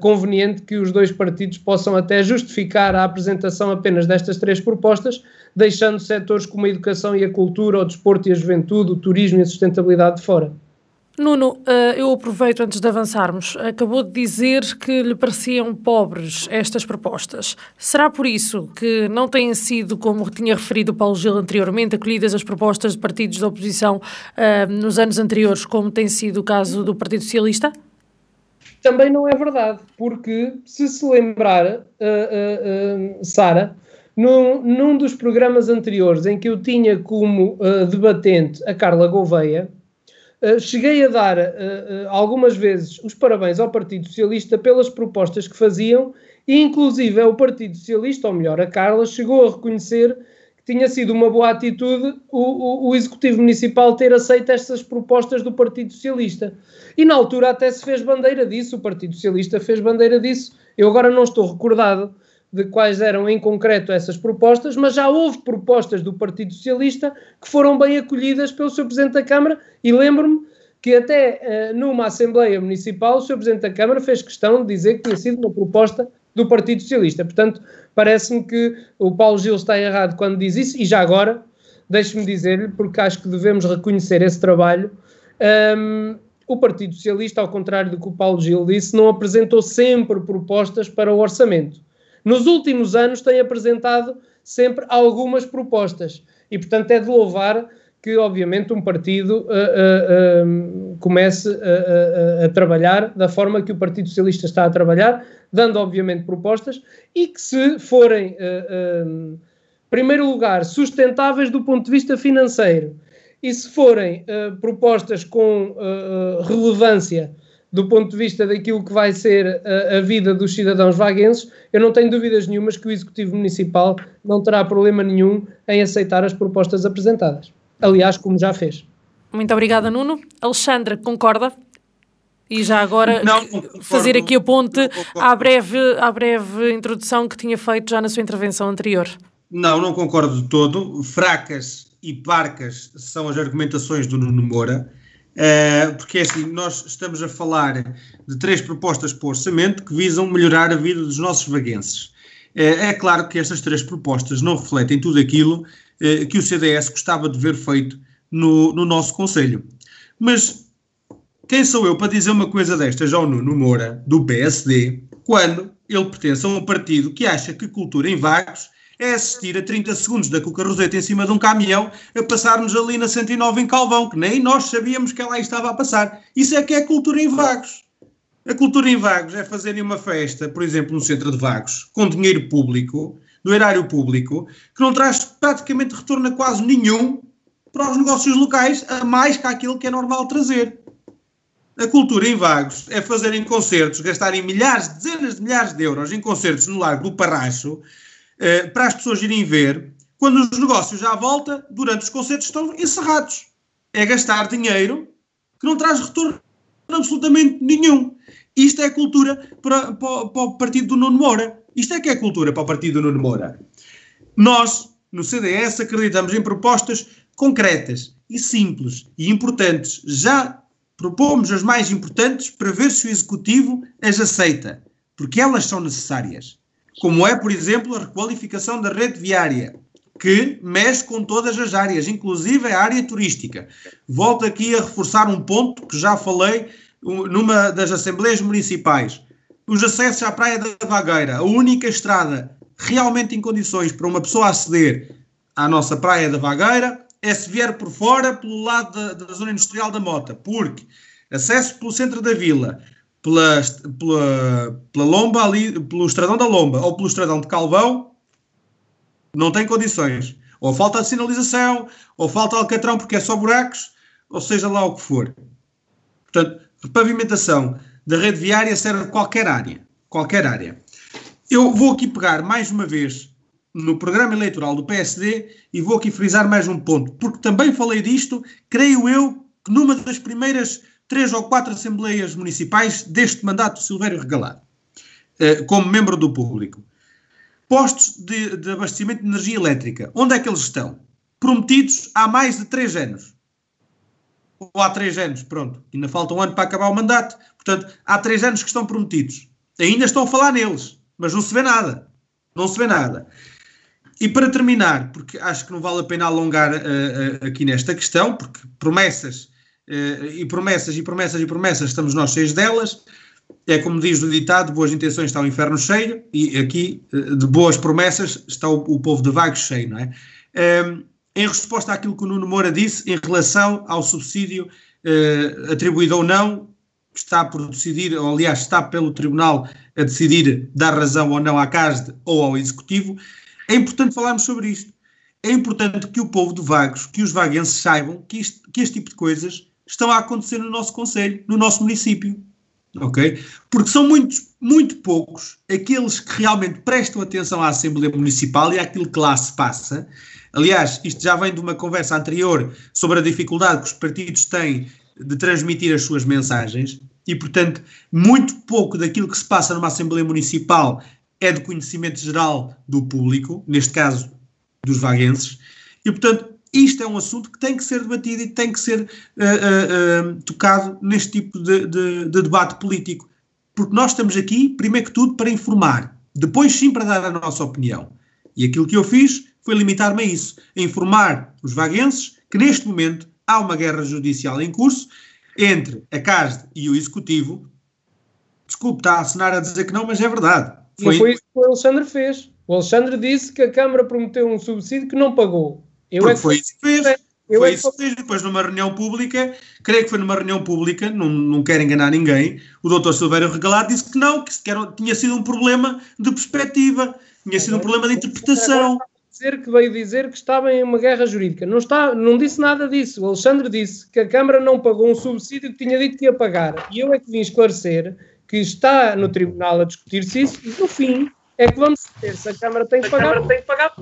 conveniente que os dois partidos possam até justificar a apresentação apenas destas três propostas, deixando setores como a educação e a cultura, o desporto e a juventude, o turismo e a sustentabilidade de fora. Nuno, eh, eu aproveito antes de avançarmos. Acabou de dizer que lhe pareciam pobres estas propostas. Será por isso que não têm sido, como tinha referido o Paulo Gil anteriormente, acolhidas as propostas de partidos da oposição uh, nos anos anteriores, como tem sido o caso do Partido Socialista? Também não é verdade, porque se se lembrar, uh, uh, Sara, num, num, dos programas anteriores em que eu tinha como debatente a Carla Gouveia, eh, cheguei a dar uh, uh, algumas vezes os parabéns ao Partido Socialista pelas propostas que faziam, e inclusive o Partido Socialista, ou melhor, a Carla, chegou a reconhecer que tinha sido uma boa atitude o, o, o Executivo Municipal ter aceito estas propostas do Partido Socialista. E na altura até se fez bandeira disso, o Partido Socialista fez bandeira disso. Eu agora não estou recordado de quais eram em concreto essas propostas, mas já houve propostas do Partido Socialista que foram bem acolhidas pelo Sr. Presidente da Câmara e lembro-me que até uh, numa Assembleia Municipal o Sr. Presidente da Câmara fez questão de dizer que tinha sido uma proposta do Partido Socialista. Portanto, parece-me que o Paulo Gil está errado quando diz isso e já agora, deixe-me dizer-lhe, porque acho que devemos reconhecer esse trabalho, um, o Partido Socialista, ao contrário do que o Paulo Gil disse, não apresentou sempre propostas para o orçamento nos últimos anos tem apresentado sempre algumas propostas. E, portanto, é de louvar que, obviamente, um partido uh, uh, comece a, trabalhar da forma que o Partido Socialista está a trabalhar, dando, obviamente, propostas e que, se forem, em primeiro lugar, sustentáveis do ponto de vista financeiro e se forem propostas com relevância do ponto de vista daquilo que vai ser a, a, vida dos cidadãos vaguenses, eu não tenho dúvidas nenhumas que o Executivo Municipal não terá problema nenhum em aceitar as propostas apresentadas. Aliás, como já fez. Muito obrigada, Nuno. Alexandra, concorda? E já agora não, não fazer aqui a ponte à breve, à breve introdução que tinha feito já na sua intervenção anterior. Não, não concordo de todo. Fracas e parcas são as argumentações do Nuno Moura. Uh, porque é assim, nós estamos a falar de três propostas para o orçamento que visam melhorar a vida dos nossos vaguenses. Uh, é claro que estas três propostas não refletem tudo aquilo uh, que o CDS gostava de ver feito no, no nosso Conselho. Mas quem sou eu para dizer uma coisa destas ao Nuno Moura, do PSD, quando ele pertence a um partido que acha que cultura em vagos é assistir a 30 segundos da Cuca Roseta em cima de um caminhão a passar-nos ali na 109 em Calvão, que nem nós sabíamos que ela aí estava a passar. Isso é que é cultura em vagos. A cultura em vagos é fazerem uma festa, por exemplo, no centro de vagos, com dinheiro público, do erário público, que não traz praticamente retorno a quase nenhum para os negócios locais, a mais que aquilo que é normal trazer. A cultura em vagos é fazerem concertos, gastarem milhares, dezenas de milhares de euros em concertos no Largo do Parracho, eh, para as pessoas irem ver, quando os negócios já volta, durante os concertos, estão encerrados. É gastar dinheiro que não traz retorno absolutamente nenhum. Isto é cultura para, para, para, o partido do Nuno Moura. Isto é que é cultura para o partido do Nuno Moura. Nós, no CDS, acreditamos em propostas concretas e simples e importantes. Já propomos as mais importantes para ver se o Executivo as aceita, porque elas são necessárias como é, por exemplo, a requalificação da rede viária, que mexe com todas as áreas, inclusive a área turística. Volto aqui a reforçar um ponto que já falei numa das assembleias municipais. Os acessos à Praia da Vagueira, a única estrada realmente em condições para uma pessoa aceder à nossa Praia da Vagueira é se vier por fora, pelo lado da, da zona industrial da Mota, porque acesso pelo centro da vila, pela, pela, pela Lomba, ali, pelo Estradão da Lomba ou pelo Estradão de Calvão, não tem condições. Ou falta sinalização, ou falta alcatrão porque é só buracos, ou seja lá o que for. Portanto, repavimentação da rede viária serve qualquer área. Qualquer área. Eu vou aqui pegar mais uma vez no programa eleitoral do PSD e vou aqui frisar mais um ponto, porque também falei disto, creio eu, que numa das primeiras três ou quatro assembleias municipais deste mandato de Silvério Regalado, eh, como membro do público. Postos de, de abastecimento de energia elétrica, onde é que eles estão? Prometidos há mais de três anos. Ou há três anos, pronto. Ainda falta um ano para acabar o mandato. Portanto, há três anos que estão prometidos. Ainda estão a falar neles, mas não se vê nada. Não se vê nada. E para terminar, porque acho que não vale a pena alongar uh, uh, aqui nesta questão, porque promessas e promessas e promessas e promessas, estamos nós cheios delas. É como diz o ditado: boas intenções está o inferno cheio, e aqui uh, de boas promessas está o, o, povo de vagos cheio, não é? Uh, em resposta àquilo que o Nuno Moura disse em relação ao subsídio eh, atribuído ou não, está por decidir, ou aliás, está pelo Tribunal a decidir dar razão ou não à CASD ou ao Executivo, é importante falarmos sobre isto. É importante que o povo de Vagos, que os vaguenses saibam que, isto, que este tipo de coisas estão a acontecer no nosso Conselho, no nosso município. Ok? Porque são muitos, muito poucos aqueles que realmente prestam atenção à Assembleia Municipal e àquilo que lá se passa. Aliás, isto já vem de uma conversa anterior sobre a dificuldade que os partidos têm de transmitir as suas mensagens e, portanto, muito pouco daquilo que se passa numa Assembleia Municipal é de conhecimento geral do público, neste caso dos vaguenses, e, portanto, isto é um assunto que tem que ser debatido e tem que ser uh, uh, uh, tocado neste tipo de, de, de, debate político. Porque nós estamos aqui, primeiro que tudo, para informar, depois sim para dar a nossa opinião. E aquilo que eu fiz foi limitar-me a isso, a informar os vaguenses que neste momento há uma guerra judicial em curso entre a CASD e o Executivo. Desculpe, está a assinar a dizer que não, mas é verdade. Foi... Não foi isso que o Alexandre fez. O Alexandre disse que a Câmara prometeu um subsídio que não pagou. Eu é que foi isso que fez. foi é isso mesmo. Depois, numa reunião pública, creio que foi numa reunião pública, não, não quero enganar ninguém, o doutor Silveira Regalado disse que não, que tinha sido um problema de perspectiva, tinha sido um problema de interpretação. Dizer que veio dizer que estava em uma guerra jurídica. Não, está, não disse nada disso. O Alexandre disse que a Câmara não pagou um subsídio que tinha dito que ia pagar. E eu é que vim esclarecer que está no Tribunal a discutir-se isso e no fim é que vamos ter se a Câmara tem que pagar. Tem que pagar.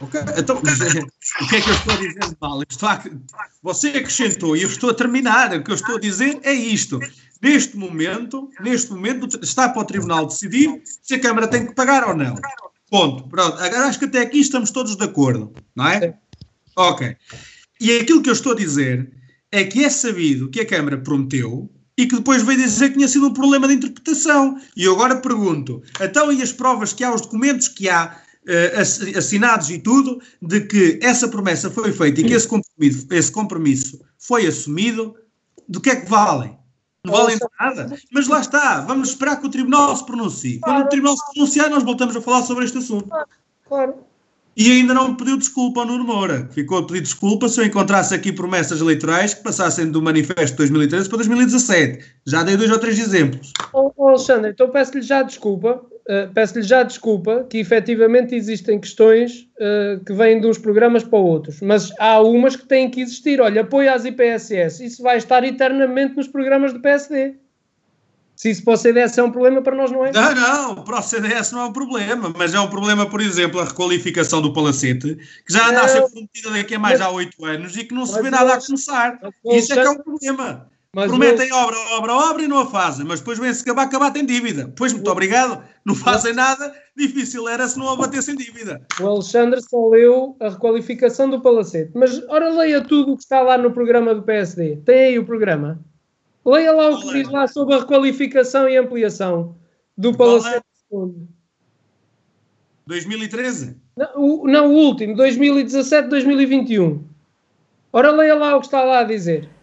Okay. Então, o que é que eu estou a dizer de mal? A... Você acrescentou e eu estou a terminar. O que eu estou a dizer é isto. Neste momento, neste momento, está para o Tribunal decidir se a Câmara tem que pagar ou não. Ponto. Pronto. Agora acho que até aqui estamos todos de acordo, não é? Ok. E aquilo que eu estou a dizer é que é sabido que a Câmara prometeu e que depois veio dizer que tinha sido um problema de interpretação. E eu agora pergunto: então, e as provas que há, os documentos que há, assinados e tudo, de que essa promessa foi feita e que esse compromisso, esse compromisso foi assumido, do que é que valem? Não valem nada. Mas lá está, vamos esperar que o Tribunal se pronuncie. Quando o Tribunal se pronunciar, nós voltamos a falar sobre este assunto. Claro. E ainda não me pediu desculpa ao Nuno Moura. Ficou a pedir desculpa se eu encontrasse aqui promessas eleitorais que passassem do manifesto de 2013 para 2017. Já dei dois ou três exemplos. Oh Alexandre, então peço-lhe já desculpa. Uh, peço-lhe já desculpa que efetivamente existem questões uh, que vêm de uns programas para outros, mas há umas que têm que existir. Olha, apoio às IPSS, isso vai estar eternamente nos programas do PSD. Se isso para o CDS é um problema, para nós não é? Não, não, para o CDS não é um problema, mas é um problema, por exemplo, a requalificação do Palacete, que já anda a ser prometida daqui a mais há oito anos e que não se vê nada a começar. Isso é que é um problema. Mas Prometem eu... obra, obra, obra e não a fazem, mas depois vem-se acabar, acabar tem dívida. Pois, muito obrigado, não fazem nada, difícil era se não abatessem dívida. O Alexandre só leu a requalificação do Palacete, mas ora leia tudo o que está lá no programa do PSD. Tem aí o programa? Leia lá o que diz lá sobre a requalificação e ampliação do Palacete II. 2013? Não o, não, o último, 2017-2021. Ora, leia lá o que está lá a dizer.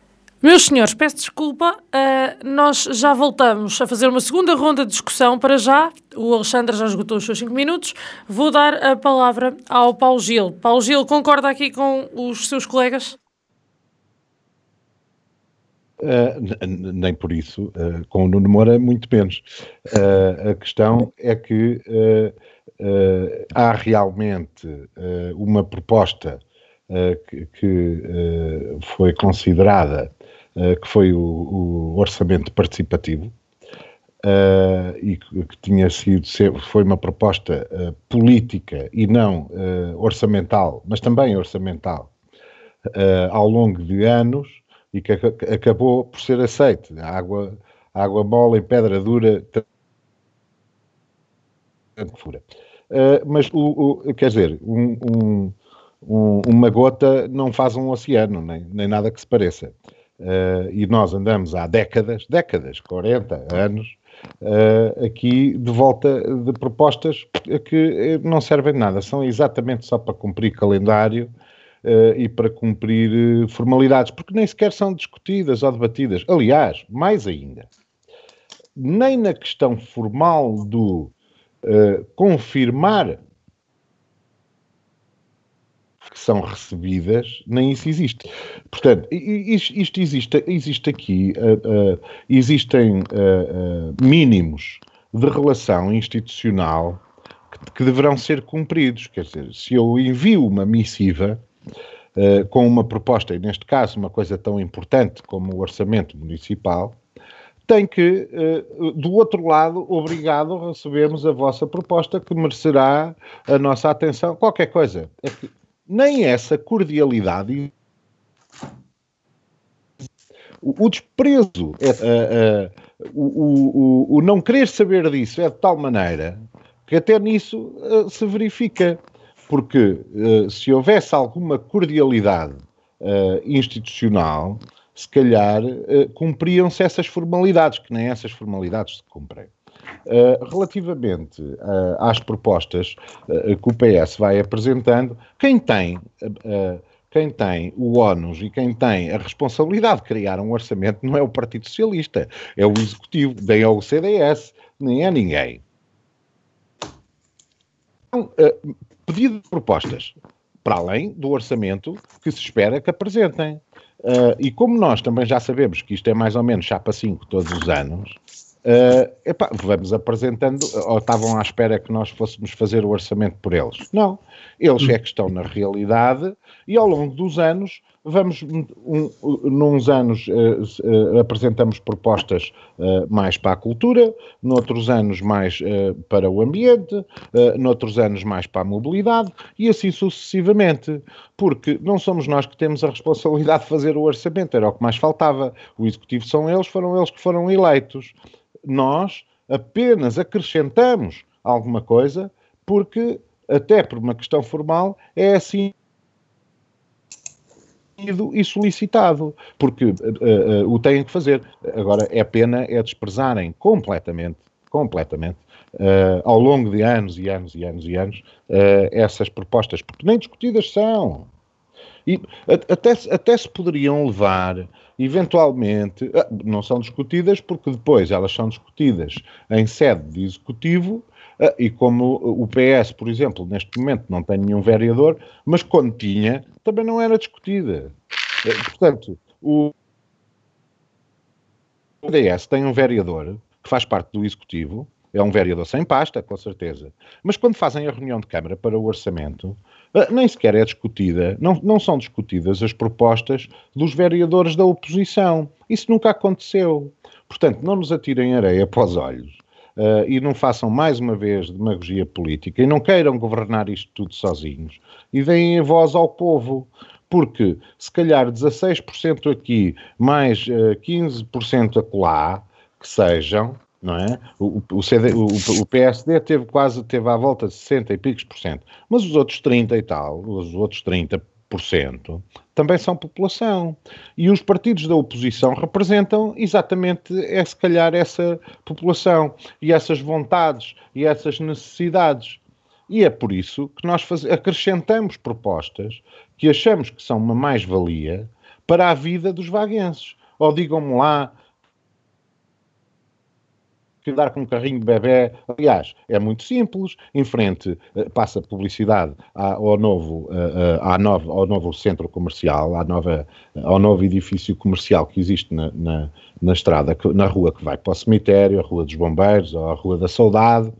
Meus senhores, peço desculpa, uh, nós já voltamos a fazer uma segunda ronda de discussão para já. O Alexandre já esgotou os seus cinco minutos. Vou dar a palavra ao Paulo Gil. Paulo Gil, concorda aqui com os seus colegas? Uh, nem por isso, uh, com o Nuno Moura, muito menos. Uh, a questão é que há realmente uma proposta que, que foi considerada, que foi o, o orçamento participativo, e que, que, tinha sido, foi uma proposta política e não orçamental, mas também orçamental, ao longo de anos, e que acabou por ser aceite. Água, água mole em pedra dura fura. Uh, mas, o, o, quer dizer, um, um, um, uma gota não faz um oceano, nem, nem nada que se pareça. Uh, e nós andamos há décadas, décadas, 40 anos, uh, aqui de volta de propostas que não servem de nada, são exatamente só para cumprir calendário uh, e para cumprir formalidades, porque nem sequer são discutidas ou debatidas. Aliás, mais ainda, nem na questão formal do uh, confirmar que são recebidas, nem isso existe. Portanto, isto, isto existe, existe aqui, uh, uh, existem uh, mínimos de relação institucional que, que, deverão ser cumpridos. Quer dizer, se eu envio uma missiva, com uma proposta, e neste caso uma coisa tão importante como o orçamento municipal, tem que, do outro lado, obrigado, recebemos a vossa proposta que merecerá a nossa atenção. Qualquer coisa. É que nem essa cordialidade o, desprezo, é, o, o, o, não querer saber disso é de tal maneira que até nisso uh, se verifica porque uh, se houvesse alguma cordialidade uh, institucional, se calhar cumpriam-se essas formalidades, que nem essas formalidades se cumprem. Relativamente às propostas que o PS vai apresentando, quem tem quem tem o ónus e quem tem a responsabilidade de criar um orçamento não é o Partido Socialista, é o Executivo, nem é o CDS, nem é ninguém. Então, pedido de propostas. para além do orçamento que se espera que apresentem. Uh, e como nós também já sabemos que isto é mais ou menos chapa 5 todos os anos, Uh, epá, vamos apresentando, ou estavam à espera que nós fôssemos fazer o orçamento por eles. Não, eles é que estão na realidade e ao longo dos anos vamos, um, nos anos uh, uh, apresentamos propostas mais para a cultura, noutros anos mais para o ambiente, noutros anos mais para a mobilidade e assim sucessivamente, porque não somos nós que temos a responsabilidade de fazer o orçamento, era o que mais faltava. O executivo são eles, foram eles que foram eleitos nós apenas acrescentamos alguma coisa porque, até por uma questão formal, é assim e solicitado, porque uh, uh, o têm que fazer. Agora, é pena é desprezarem completamente, completamente, uh, ao longo de anos e anos e anos e anos, essas propostas, porque nem discutidas são. E até, até se poderiam levar eventualmente, ah, não são discutidas porque depois elas são discutidas em sede de executivo ah, e como o PS, por exemplo, neste momento não tem nenhum vereador, mas quando tinha, também não era discutida. Ah, portanto, o PS tem um vereador que faz parte do executivo, é um vereador sem pasta, com certeza, mas quando fazem a reunião de Câmara para o orçamento, nem sequer é discutida, não, não são discutidas as propostas dos vereadores da oposição. Isso nunca aconteceu. Portanto, não nos atirem areia para os olhos uh, e não façam mais uma vez demagogia política e não queiram governar isto tudo sozinhos e deem voz ao povo. Porque se calhar 16% aqui, mais uh, 15% acolá, que sejam, não é? O, o, CD, o, o, PSD teve quase, teve à volta de 60 e picos por cento, mas os outros 30 e tal, os outros 30 por cento, também são população. E os partidos da oposição representam exatamente, é se calhar, essa população e essas vontades e essas necessidades. E é por isso que nós faz... acrescentamos propostas que achamos que são uma mais-valia para a vida dos vaguenses. Ou digam-me lá, que dar com um carrinho de bebê. Aliás, é muito simples. Em frente, uh, passa publicidade ao, novo, uh, à nova, ao novo centro comercial, à nova, ao novo edifício comercial que existe na, na, na estrada, na rua que vai para o cemitério, a Rua dos Bombeiros ou a Rua da Saudade.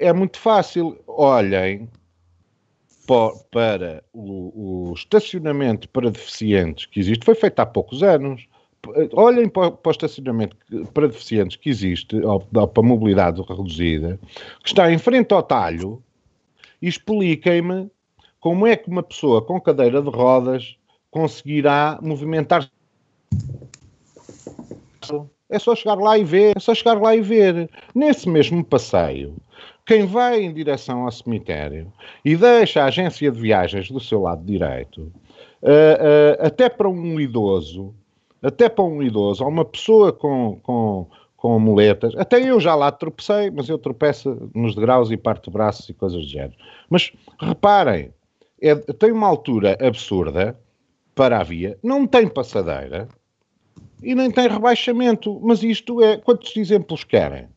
É muito fácil. Olhem para o, o, estacionamento para deficientes que existe, foi feito há poucos anos olhem para, para, o estacionamento para deficientes que existe, ou, para a mobilidade reduzida, que está em frente ao talho, e expliquem-me como é que uma pessoa com cadeira de rodas conseguirá movimentar-se. É só chegar lá e ver, é só chegar lá e ver. Nesse mesmo passeio, quem vai em direção ao cemitério e deixa a agência de viagens do seu lado direito, uh, uh, até para um idoso, até para um idoso, ou uma pessoa com, com, com muletas, até eu já lá tropecei, mas eu tropeço nos degraus e parto braços e coisas do género. Mas reparem, é, tem uma altura absurda para a via, não tem passadeira e nem tem rebaixamento. Mas isto é. Quantos exemplos querem?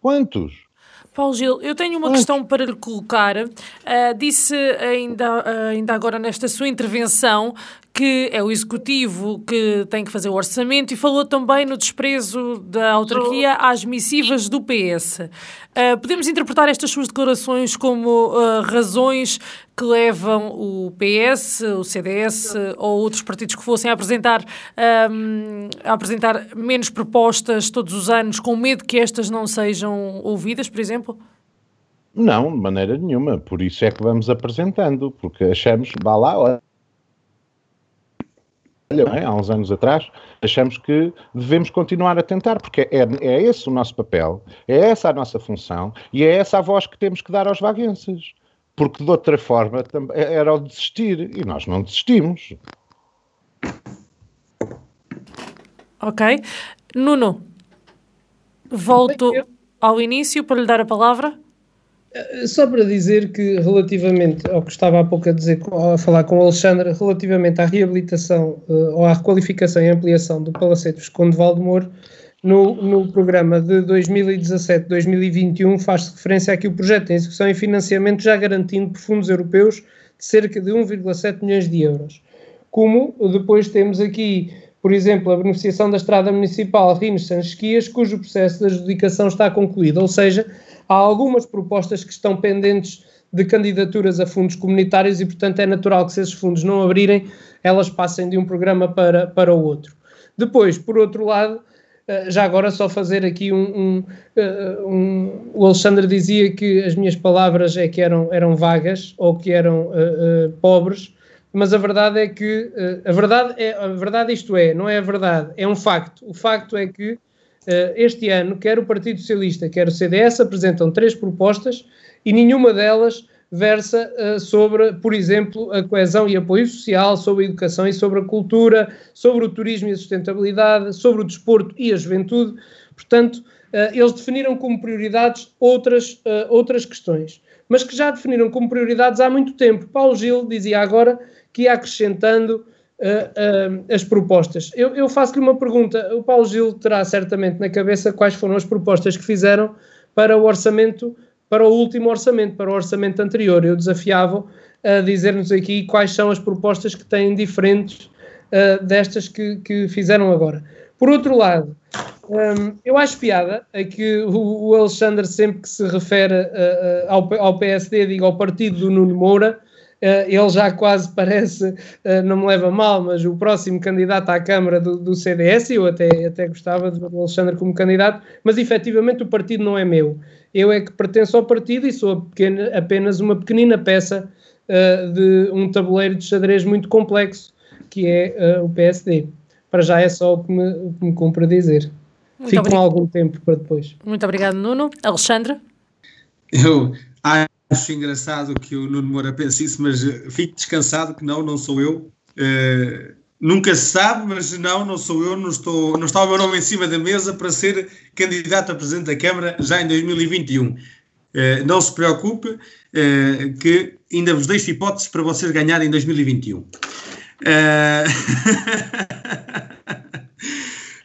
Quantos? Paulo Gil, eu tenho uma questão para lhe colocar. Uh, disse ainda, uh, ainda agora nesta sua intervenção que é o Executivo que tem que fazer o orçamento e falou também no desprezo da autarquia às missivas do PS. Uh, ah, podemos interpretar estas suas declarações como uh, razões que levam o PS, o CDS ou outros partidos que fossem a apresentar, um, a apresentar menos propostas todos os anos, com medo que estas não sejam ouvidas, por exemplo? Não, de maneira nenhuma. Por isso é que vamos apresentando, porque achamos, vá lá, olha é? há uns anos atrás, achamos que devemos continuar a tentar, porque é, é esse o nosso papel, é essa a nossa função e é essa a voz que temos que dar aos vaguenses. Porque de outra forma era o desistir e nós não desistimos. Ok. Nuno, volto ao início para lhe dar a palavra. Eh, só para dizer que, relativamente ao que estava há pouco a dizer, a falar com o Alexandre, relativamente à reabilitação uh, ou à requalificação e ampliação do Palacete Visconde de Valdemoro, no, no programa de 2017-2021 faz referência aqui o projeto em execução e financiamento já garantindo por fundos europeus de cerca de 1,7 milhões de euros. Como depois temos aqui, por exemplo, a beneficiação da estrada municipal Rines-Sanches-Quias, cujo processo de adjudicação está concluído, ou seja, há algumas propostas que estão pendentes de candidaturas a fundos comunitários e, portanto, é natural que se esses fundos não abrirem, elas passem de um programa para, para o outro. Depois, por outro lado, eh, já agora só fazer aqui um, um, eh, um, O Alexandre dizia que as minhas palavras é que eram, eram vagas ou que eram uh, uh, pobres, mas a verdade é que uh, a verdade é a verdade isto é, não é a verdade, é um facto. O facto é que este ano, quer o Partido Socialista, quer o CDS apresentam três propostas e nenhuma delas versa uh, sobre, por exemplo, a coesão e apoio social, sobre a educação e sobre a cultura, sobre o turismo e a sustentabilidade, sobre o desporto e a juventude. Portanto, uh, eles definiram como prioridades outras, uh, outras questões, mas que já definiram como prioridades há muito tempo. Paulo Gil dizia agora que ia acrescentando as propostas. Eu, eu faço-lhe uma pergunta. O Paulo Gil terá certamente na cabeça quais foram as propostas que fizeram para o orçamento para o último orçamento, para o orçamento anterior. Eu desafiava a dizer-nos aqui quais são as propostas que têm diferentes uh, destas que, que, fizeram agora. Por outro lado, um, eu acho piada a que o, o Alexandre, sempre que se refere uh, uh, ao, ao, PSD, diga ao partido do Nuno Moura, ele já quase parece, não me leva mal, mas o próximo candidato à Câmara do, do CDS, eu até, até gostava do Alexandre como candidato, mas efetivamente o partido não é meu eu é que pertenço ao partido e sou pequena, apenas uma pequenina peça uh, de um tabuleiro de xadrez muito complexo, que é uh, o PSD. Para já é só o que me, o que me cumpre dizer. Muito Fico com algum tempo para depois. Muito obrigado, Nuno. Alexandre? Eu acho engraçado que o Nuno Moura pense isso, mas fico descansado que não, não sou eu. Uh, Nunca se sabe, mas não, não sou eu, não, estou, não está o meu nome em cima da mesa para ser candidato a Presidente da Câmara já em 2021. Uh, eh, não se preocupe, uh, que ainda vos deixo hipóteses para vocês ganharem em 2021. Uh...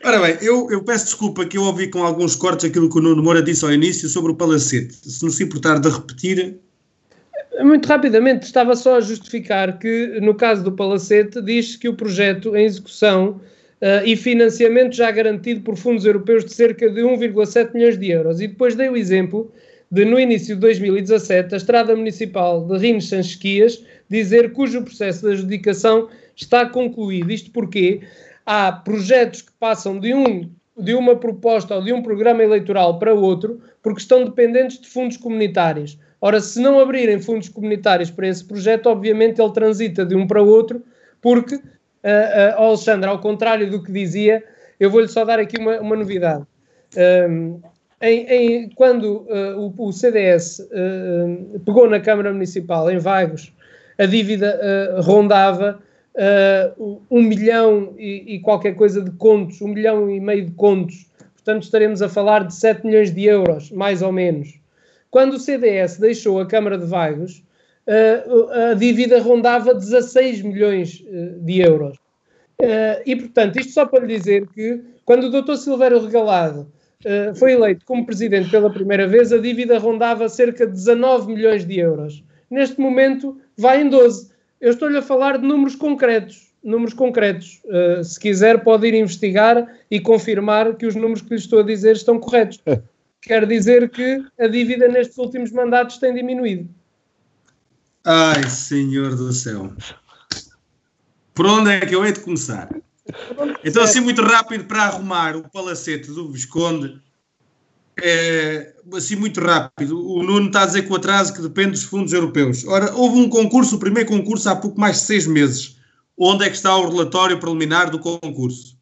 Ora bem, eu, eu, peço desculpa que eu ouvi com alguns cortes aquilo que o Nuno Moura disse ao início sobre o palacete. Se não se importar de repetir, muito rapidamente, estava só a justificar que, no caso do Palacete, diz que o projeto em execução uh, e financiamento já garantido por fundos europeus de cerca de 1,7 milhões de euros. E depois dei o exemplo de, no início de 2017, a estrada municipal de Rines Sanches dizer cujo processo de adjudicação está concluído. Isto porque há projetos que passam de, um, de uma proposta ou de um programa eleitoral para outro porque estão dependentes de fundos comunitários. Ora, se não abrirem fundos comunitários para esse projeto, obviamente ele transita de um para outro, porque, uh, uh, Alexandre, ao contrário do que dizia, eu vou-lhe só dar aqui uma, uma novidade. Um, em, em, quando uh, o, o, CDS uh, pegou na Câmara Municipal, em Vagos, a dívida uh, rondava um milhão e, e, qualquer coisa de contos, um milhão e meio de contos. Portanto, estaremos a falar de 7 milhões de euros, mais ou menos. Quando o CDS deixou a Câmara de Vagos, uh, a dívida rondava 16 milhões uh, de euros. Uh, e, portanto, isto só para lhe dizer que, quando o Dr. Silvério Regalado foi eleito como presidente pela primeira vez, a dívida rondava cerca de 19 milhões de euros. Neste momento, vai em 12. Eu estou-lhe a falar de números concretos. Números concretos. se quiser, pode ir investigar e confirmar que os números que lhe estou a dizer estão corretos. quer dizer que a dívida nestes últimos mandatos tem diminuído. Ai, senhor do céu. Por onde é que eu hei de começar? Então, assim, muito rápido para arrumar o palacete do Visconde, é, assim, muito rápido. O Nuno está a dizer que o atraso que depende dos fundos europeus. Ora, houve um concurso, o primeiro concurso, há pouco mais de seis meses. Onde é que está o relatório preliminar do concurso?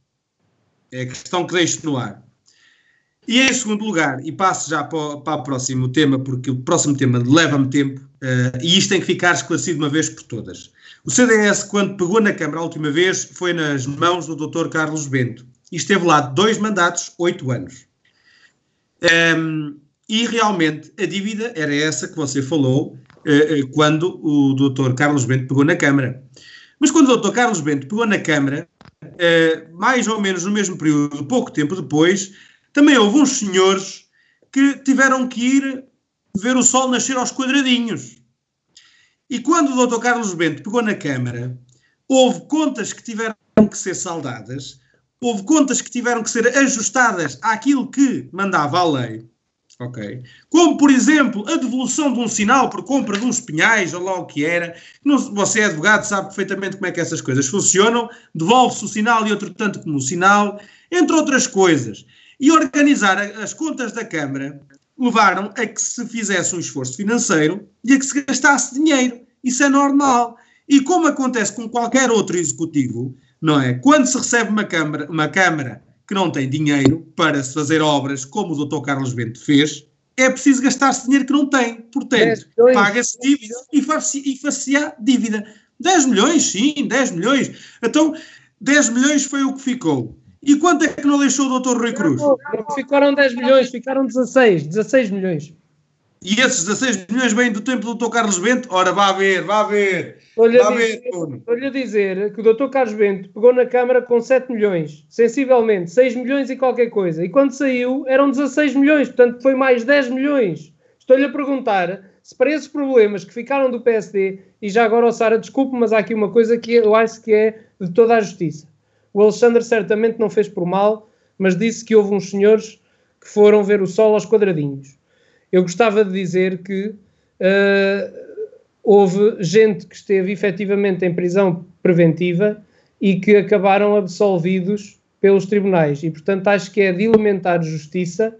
É a questão que deixo no ar. E em segundo lugar, e passo já para o, para o próximo tema, porque o próximo tema leva-me tempo, uh, e isto tem que ficar esclarecido uma vez por todas. O CDS, quando pegou na Câmara a última vez, foi nas mãos do Dr. Carlos Bento. E esteve lá dois mandatos, oito anos. Um, ehm, e realmente a dívida era essa que você falou uh, quando o Dr. Carlos Bento pegou na Câmara. Mas quando o Dr. Carlos Bento pegou na Câmara, uh, mais ou menos no mesmo período, pouco tempo depois, também houve uns senhores que tiveram que ir ver o sol nascer aos quadradinhos. E quando o Dr. Carlos Bento pegou na Câmara, houve contas que tiveram que ser saldadas, houve contas que tiveram que ser ajustadas àquilo que mandava a lei. Ok. Como, por exemplo, a devolução de um sinal por compra de uns pinhais, ou lá o que era. Você é advogado, sabe perfeitamente como é que essas coisas funcionam. Devolve-se o sinal e outro tanto como o sinal, entre outras coisas. E organizar as contas da Câmara levaram a que se fizesse um esforço financeiro e a que se gastasse dinheiro. Isso é normal. E como acontece com qualquer outro executivo, não é? Quando se recebe uma Câmara, uma câmara que não tem dinheiro para se fazer obras como o Dr. Carlos Bento fez, é preciso gastar-se dinheiro que não tem. Portanto, paga-se dívida e faz-se dívida. 10 milhões, sim, 10 milhões. Então, 10 milhões foi o que ficou. E quanto é que não deixou o Dr. Rui Cruz? Não, não ficaram 10 milhões, ficaram 16, 16 milhões. E esses 16 milhões vêm do tempo do Dr. Carlos Bento? Ora, vá ver, vá ver. Estou-lhe a dizer que o Dr. Carlos Bento pegou na Câmara com 7 milhões, sensivelmente, 6 milhões e qualquer coisa. E quando saiu eram 16 milhões, portanto foi mais 10 milhões. Estou-lhe a perguntar se para esses problemas que ficaram do PSD, e já agora, oh Sara, desculpe, mas há aqui uma coisa que eu acho que é de toda a justiça. O Alexandre certamente não fez por mal, mas disse que houve uns senhores que foram ver o sol aos quadradinhos eu gostava de dizer que uh, houve gente que esteve efetivamente em prisão preventiva e que acabaram absolvidos pelos tribunais. E, portanto, acho que é de elementar justiça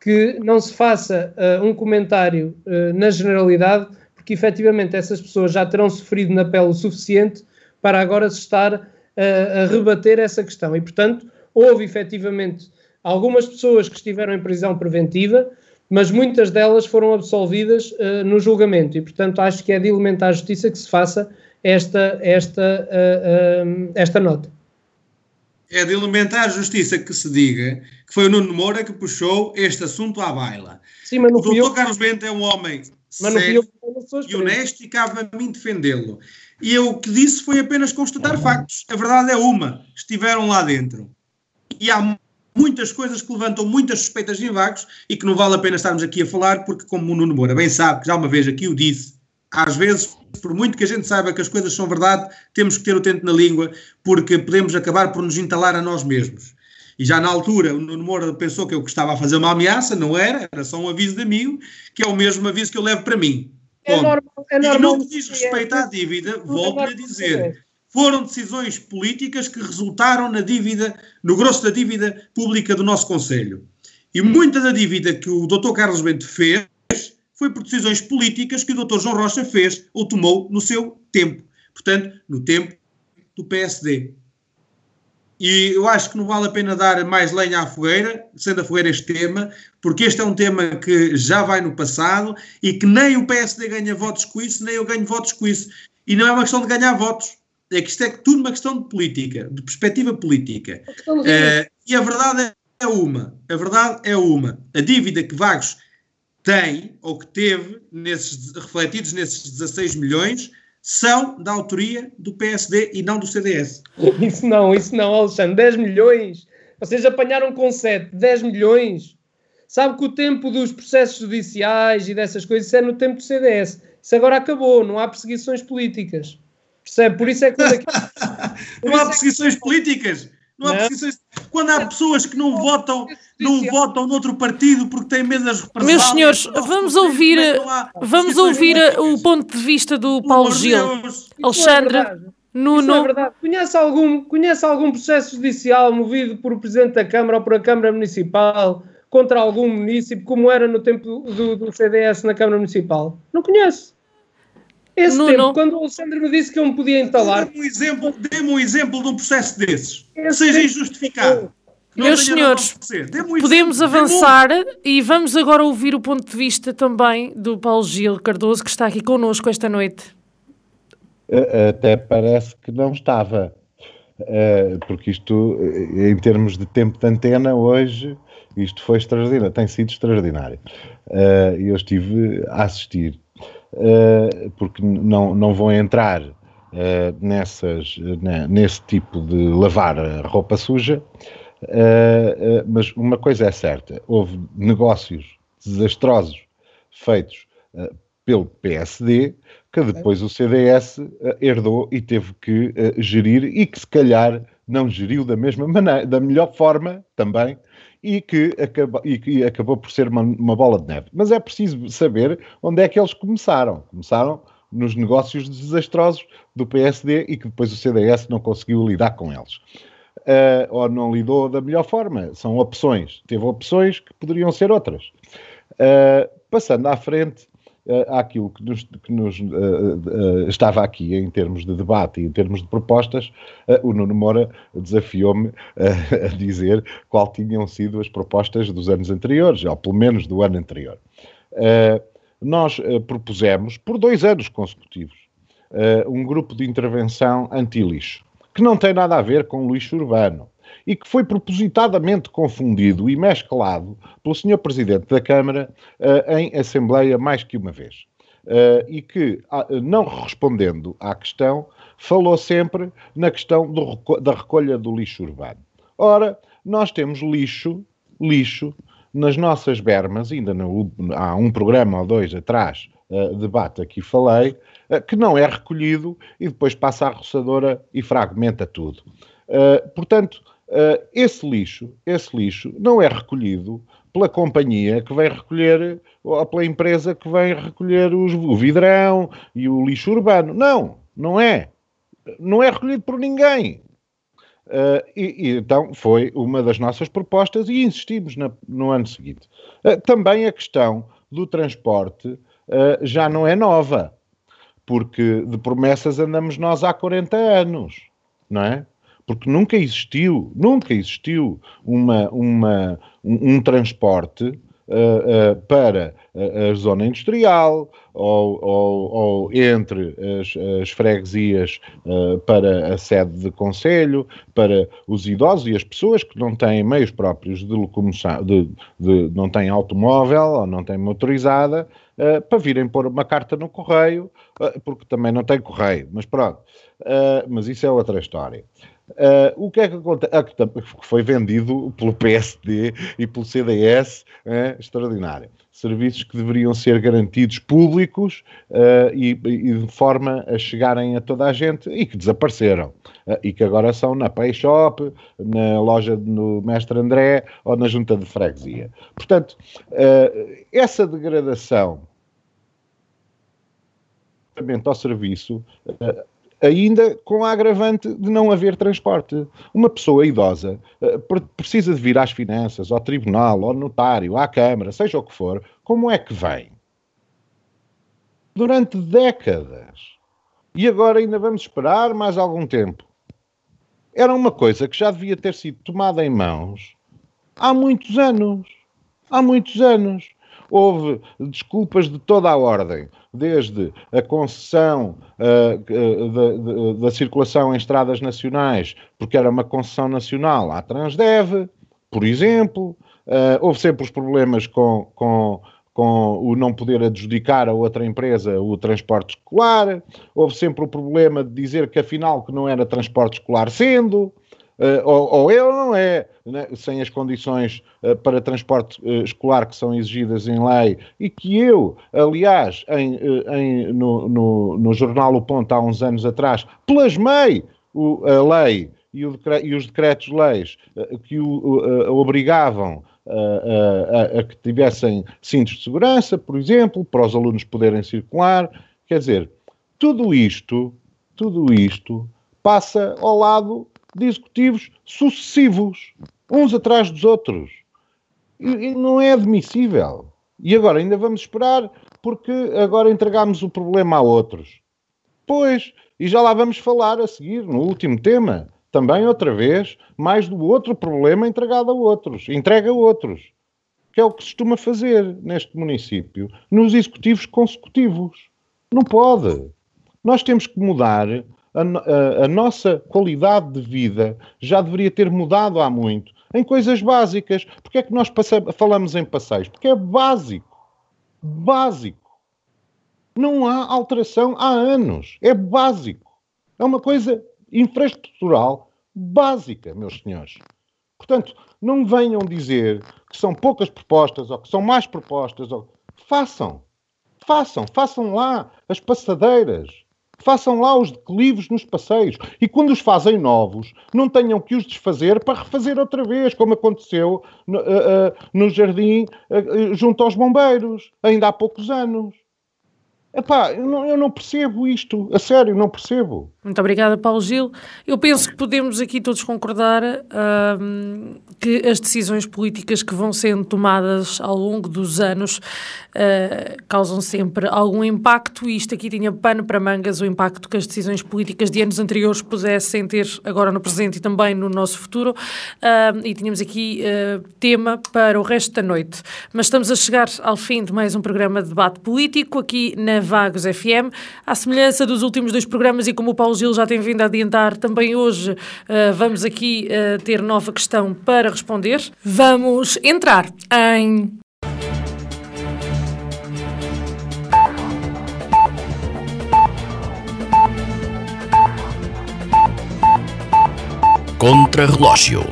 que não se faça uh, um comentário uh, na generalidade, porque efetivamente essas pessoas já terão sofrido na pele o suficiente para agora se estar uh, a rebater essa questão. E, portanto, houve efetivamente algumas pessoas que estiveram em prisão preventiva, mas muitas delas foram absolvidas uh, no julgamento e, portanto, acho que é de elementar justiça que se faça esta, esta, uh, uh, esta nota. É de elementar justiça que se diga que foi o Nuno Moura que puxou este assunto à baila. Sim, mas não o doutor Carlos Bento é um homem mas sério e honesto e cabe a mim defendê-lo. E eu, o que disse foi apenas constatar factos. A verdade é uma, estiveram lá dentro. E há muitas coisas que levantam muitas suspeitas em vagos e que não vale a pena estarmos aqui a falar, porque, como o Nuno Moura bem sabe, que já uma vez aqui o disse, às vezes, por muito que a gente saiba que as coisas são verdade, temos que ter o tento na língua, porque podemos acabar por nos entalar a nós mesmos. E já na altura, o Nuno Moura pensou que eu estava a fazer uma ameaça, não era, era só um aviso de amigo, que é o mesmo aviso que eu levo para mim. É normal, é normal, e no que diz respeito à dívida, volto-lhe a dizer, foram decisões políticas que resultaram na dívida, no grosso da dívida pública do nosso Conselho. E muita da dívida que o Dr. Carlos Bento fez foi por decisões políticas que o Dr. João Rocha fez ou tomou no seu tempo. Portanto, no tempo do PSD. E eu acho que não vale a pena dar mais lenha à fogueira, sendo a fogueira este tema, porque este é um tema que já vai no passado e que nem o PSD ganha votos com isso, nem eu ganho votos com isso. E não é uma questão de ganhar votos, é que isto é tudo uma questão de política, de perspectiva política. Uh, e a verdade é uma, a verdade é uma. A dívida que Vagos tem, ou que teve, nesses, refletidos nesses 16 milhões, são da autoria do PSD e não do CDS. Isso não, isso não, Alexandre. 10 milhões. Vocês apanharam com 7, 10 milhões. Sabe que o tempo dos processos judiciais e dessas coisas isso é no tempo do CDS. Isso agora acabou, não há perseguições políticas. Percebe? Por isso é que. não há perseguições é... políticas. Não há não. perseguições. Quando há pessoas que não votam, não votam noutro partido porque têm medo das represálias. Meus senhores, vamos ouvir, vamos ouvir o ponto de vista do Paulo Gil. Alexandre. É Nuno. Isso é verdade. Conhece algum, conhece algum processo judicial movido por o Presidente da Câmara ou por a Câmara Municipal contra algum município, como era no tempo do, do CDS na Câmara Municipal? Não conhece. Esse não, tempo, não. quando o Alexandre me disse que eu me podia entalar. Dê-me um exemplo, dê um exemplo de um processo desses. Que seja injustificado. Meus senhores, um podemos avançar e vamos agora ouvir o ponto de vista também do Paulo Gil Cardoso, que está aqui connosco esta noite. Até parece que não estava, porque isto, em termos de tempo de antena, hoje, isto foi extraordinário, tem sido extraordinário. Eu estive a assistir porque não, não vão entrar uh, nessas, nesse tipo de lavar roupa suja, uh, mas uma coisa é certa: houve negócios desastrosos feitos pelo PSD que depois o CDS herdou e teve que gerir e que se calhar não geriu da mesma maneira, da melhor forma também, e que, acaba, e que acabou por ser uma, uma, bola de neve. Mas é preciso saber onde é que eles começaram. Começaram nos negócios desastrosos do PSD e que depois o CDS não conseguiu lidar com eles. Uh, ou não lidou da melhor forma. São opções. Teve opções que poderiam ser outras. Uh, passando à frente, uh, àquilo que nos, que nos uh, uh, estava aqui em termos de debate e em termos de propostas, o Nuno Moura desafiou-me a dizer qual tinham sido as propostas dos anos anteriores, ou pelo menos do ano anterior. nós propusemos, por dois anos consecutivos, um grupo de intervenção anti-lixo, que não tem nada a ver com lixo urbano e que foi propositadamente confundido e mesclado pelo Sr. Presidente da Câmara uh, em Assembleia mais que uma vez. Uh, e que, uh, não respondendo à questão, falou sempre na questão do, da recolha do lixo urbano. Ora, nós temos lixo, lixo, nas nossas bermas, ainda no, há um programa ou dois atrás, uh, debate aqui falei, uh, que não é recolhido e depois passa à roçadora e fragmenta tudo. Uh, portanto, Uh, esse lixo, esse lixo não é recolhido pela companhia que vem recolher, ou pela empresa que vem recolher os, o vidrão e o lixo urbano. Não, não é. Não é recolhido por ninguém. Uh, e, e, então foi uma das nossas propostas e insistimos na, no ano seguinte. Uh, também a questão do transporte já não é nova, porque de promessas andamos nós há 40 anos, não é? Porque nunca existiu, nunca existiu uma, uma, um, um transporte Uh, uh, para a, a, zona industrial ou, ou, ou entre as, as freguesias uh, para a sede de conselho, para os idosos e as pessoas que não têm meios próprios de locomoção, de, de não têm automóvel ou não têm motorizada, para virem pôr uma carta no correio, porque também não tem correio, mas pronto. mas isso é outra história. Uh, o que é que acontece? Ah, que foi vendido pelo PSD e pelo CDS, é, extraordinário. Serviços que deveriam ser garantidos públicos uh, e, e, de forma a chegarem a toda a gente e que desapareceram. Uh, e que agora são na Pay Shop, na loja do Mestre André ou na junta de freguesia. Portanto, essa degradação ao serviço ainda com a agravante de não haver transporte. Uma pessoa idosa uh, precisa de vir às finanças, ao tribunal, ao notário, à Câmara, seja o que for, como é que vem? Durante décadas. E agora ainda vamos esperar mais algum tempo. Era uma coisa que já devia ter sido tomada em mãos há muitos anos. Há muitos anos. Houve desculpas de toda a ordem desde a concessão uh, da, da, circulação em estradas nacionais, porque era uma concessão nacional à Transdev, por exemplo. Uh, houve sempre os problemas com, com, com o não poder adjudicar a outra empresa o transporte escolar. Houve sempre o problema de dizer que afinal que não era transporte escolar sendo. Uh, ou, ou ele não é, né, sem as condições uh, para transporte uh, escolar que são exigidas em lei e que eu, aliás, em, em, no, no, no, jornal O Ponto há uns anos atrás, plasmei o, a lei e, o e os decretos-leis que o obrigavam a, a, a que tivessem cintos de segurança, por exemplo, para os alunos poderem circular. Quer dizer, tudo isto, tudo isto passa ao lado de executivos sucessivos, uns atrás dos outros. E, e não é admissível. E agora ainda vamos esperar porque agora entregamos o problema a outros. Pois, e já lá vamos falar a seguir, no último tema, também outra vez, mais do outro problema entregado a outros, entrega a outros, que é o que se costuma fazer neste município, nos executivos consecutivos. Não pode. Nós temos que mudar a, a, nossa qualidade de vida já deveria ter mudado há muito. Em coisas básicas. Porque é que nós falamos em passeios? Porque é básico. Básico. Não há alteração há anos. É básico. É uma coisa infraestrutural básica, meus senhores. Portanto, não venham dizer que são poucas propostas ou que são mais propostas. Ou... Façam. Façam. Façam lá as passadeiras. Façam lá os declives nos passeios. E quando os fazem novos, não tenham que os desfazer para refazer outra vez, como aconteceu no, uh, uh, no jardim uh, junto aos bombeiros, ainda há poucos anos. Epá, eu não, eu não percebo isto, a sério, não percebo. Muito obrigada, Paulo Gil. Eu penso que podemos aqui todos concordar uh, que as decisões políticas que vão sendo tomadas ao longo dos anos uh, causam sempre algum impacto, e isto aqui tinha pano para mangas, o impacto que as decisões políticas de anos anteriores pudessem ter agora no presente e também no nosso futuro. Uh, e tínhamos aqui ah, tema para o resto da noite. Mas estamos a chegar ao fim de mais um programa de debate político aqui na Vagos FM, à semelhança dos últimos dois programas, e como o Paulo Gil já tem vindo a adiantar, também hoje uh, vamos aqui uh, ter nova questão para responder. Vamos entrar em. Contra-relógio.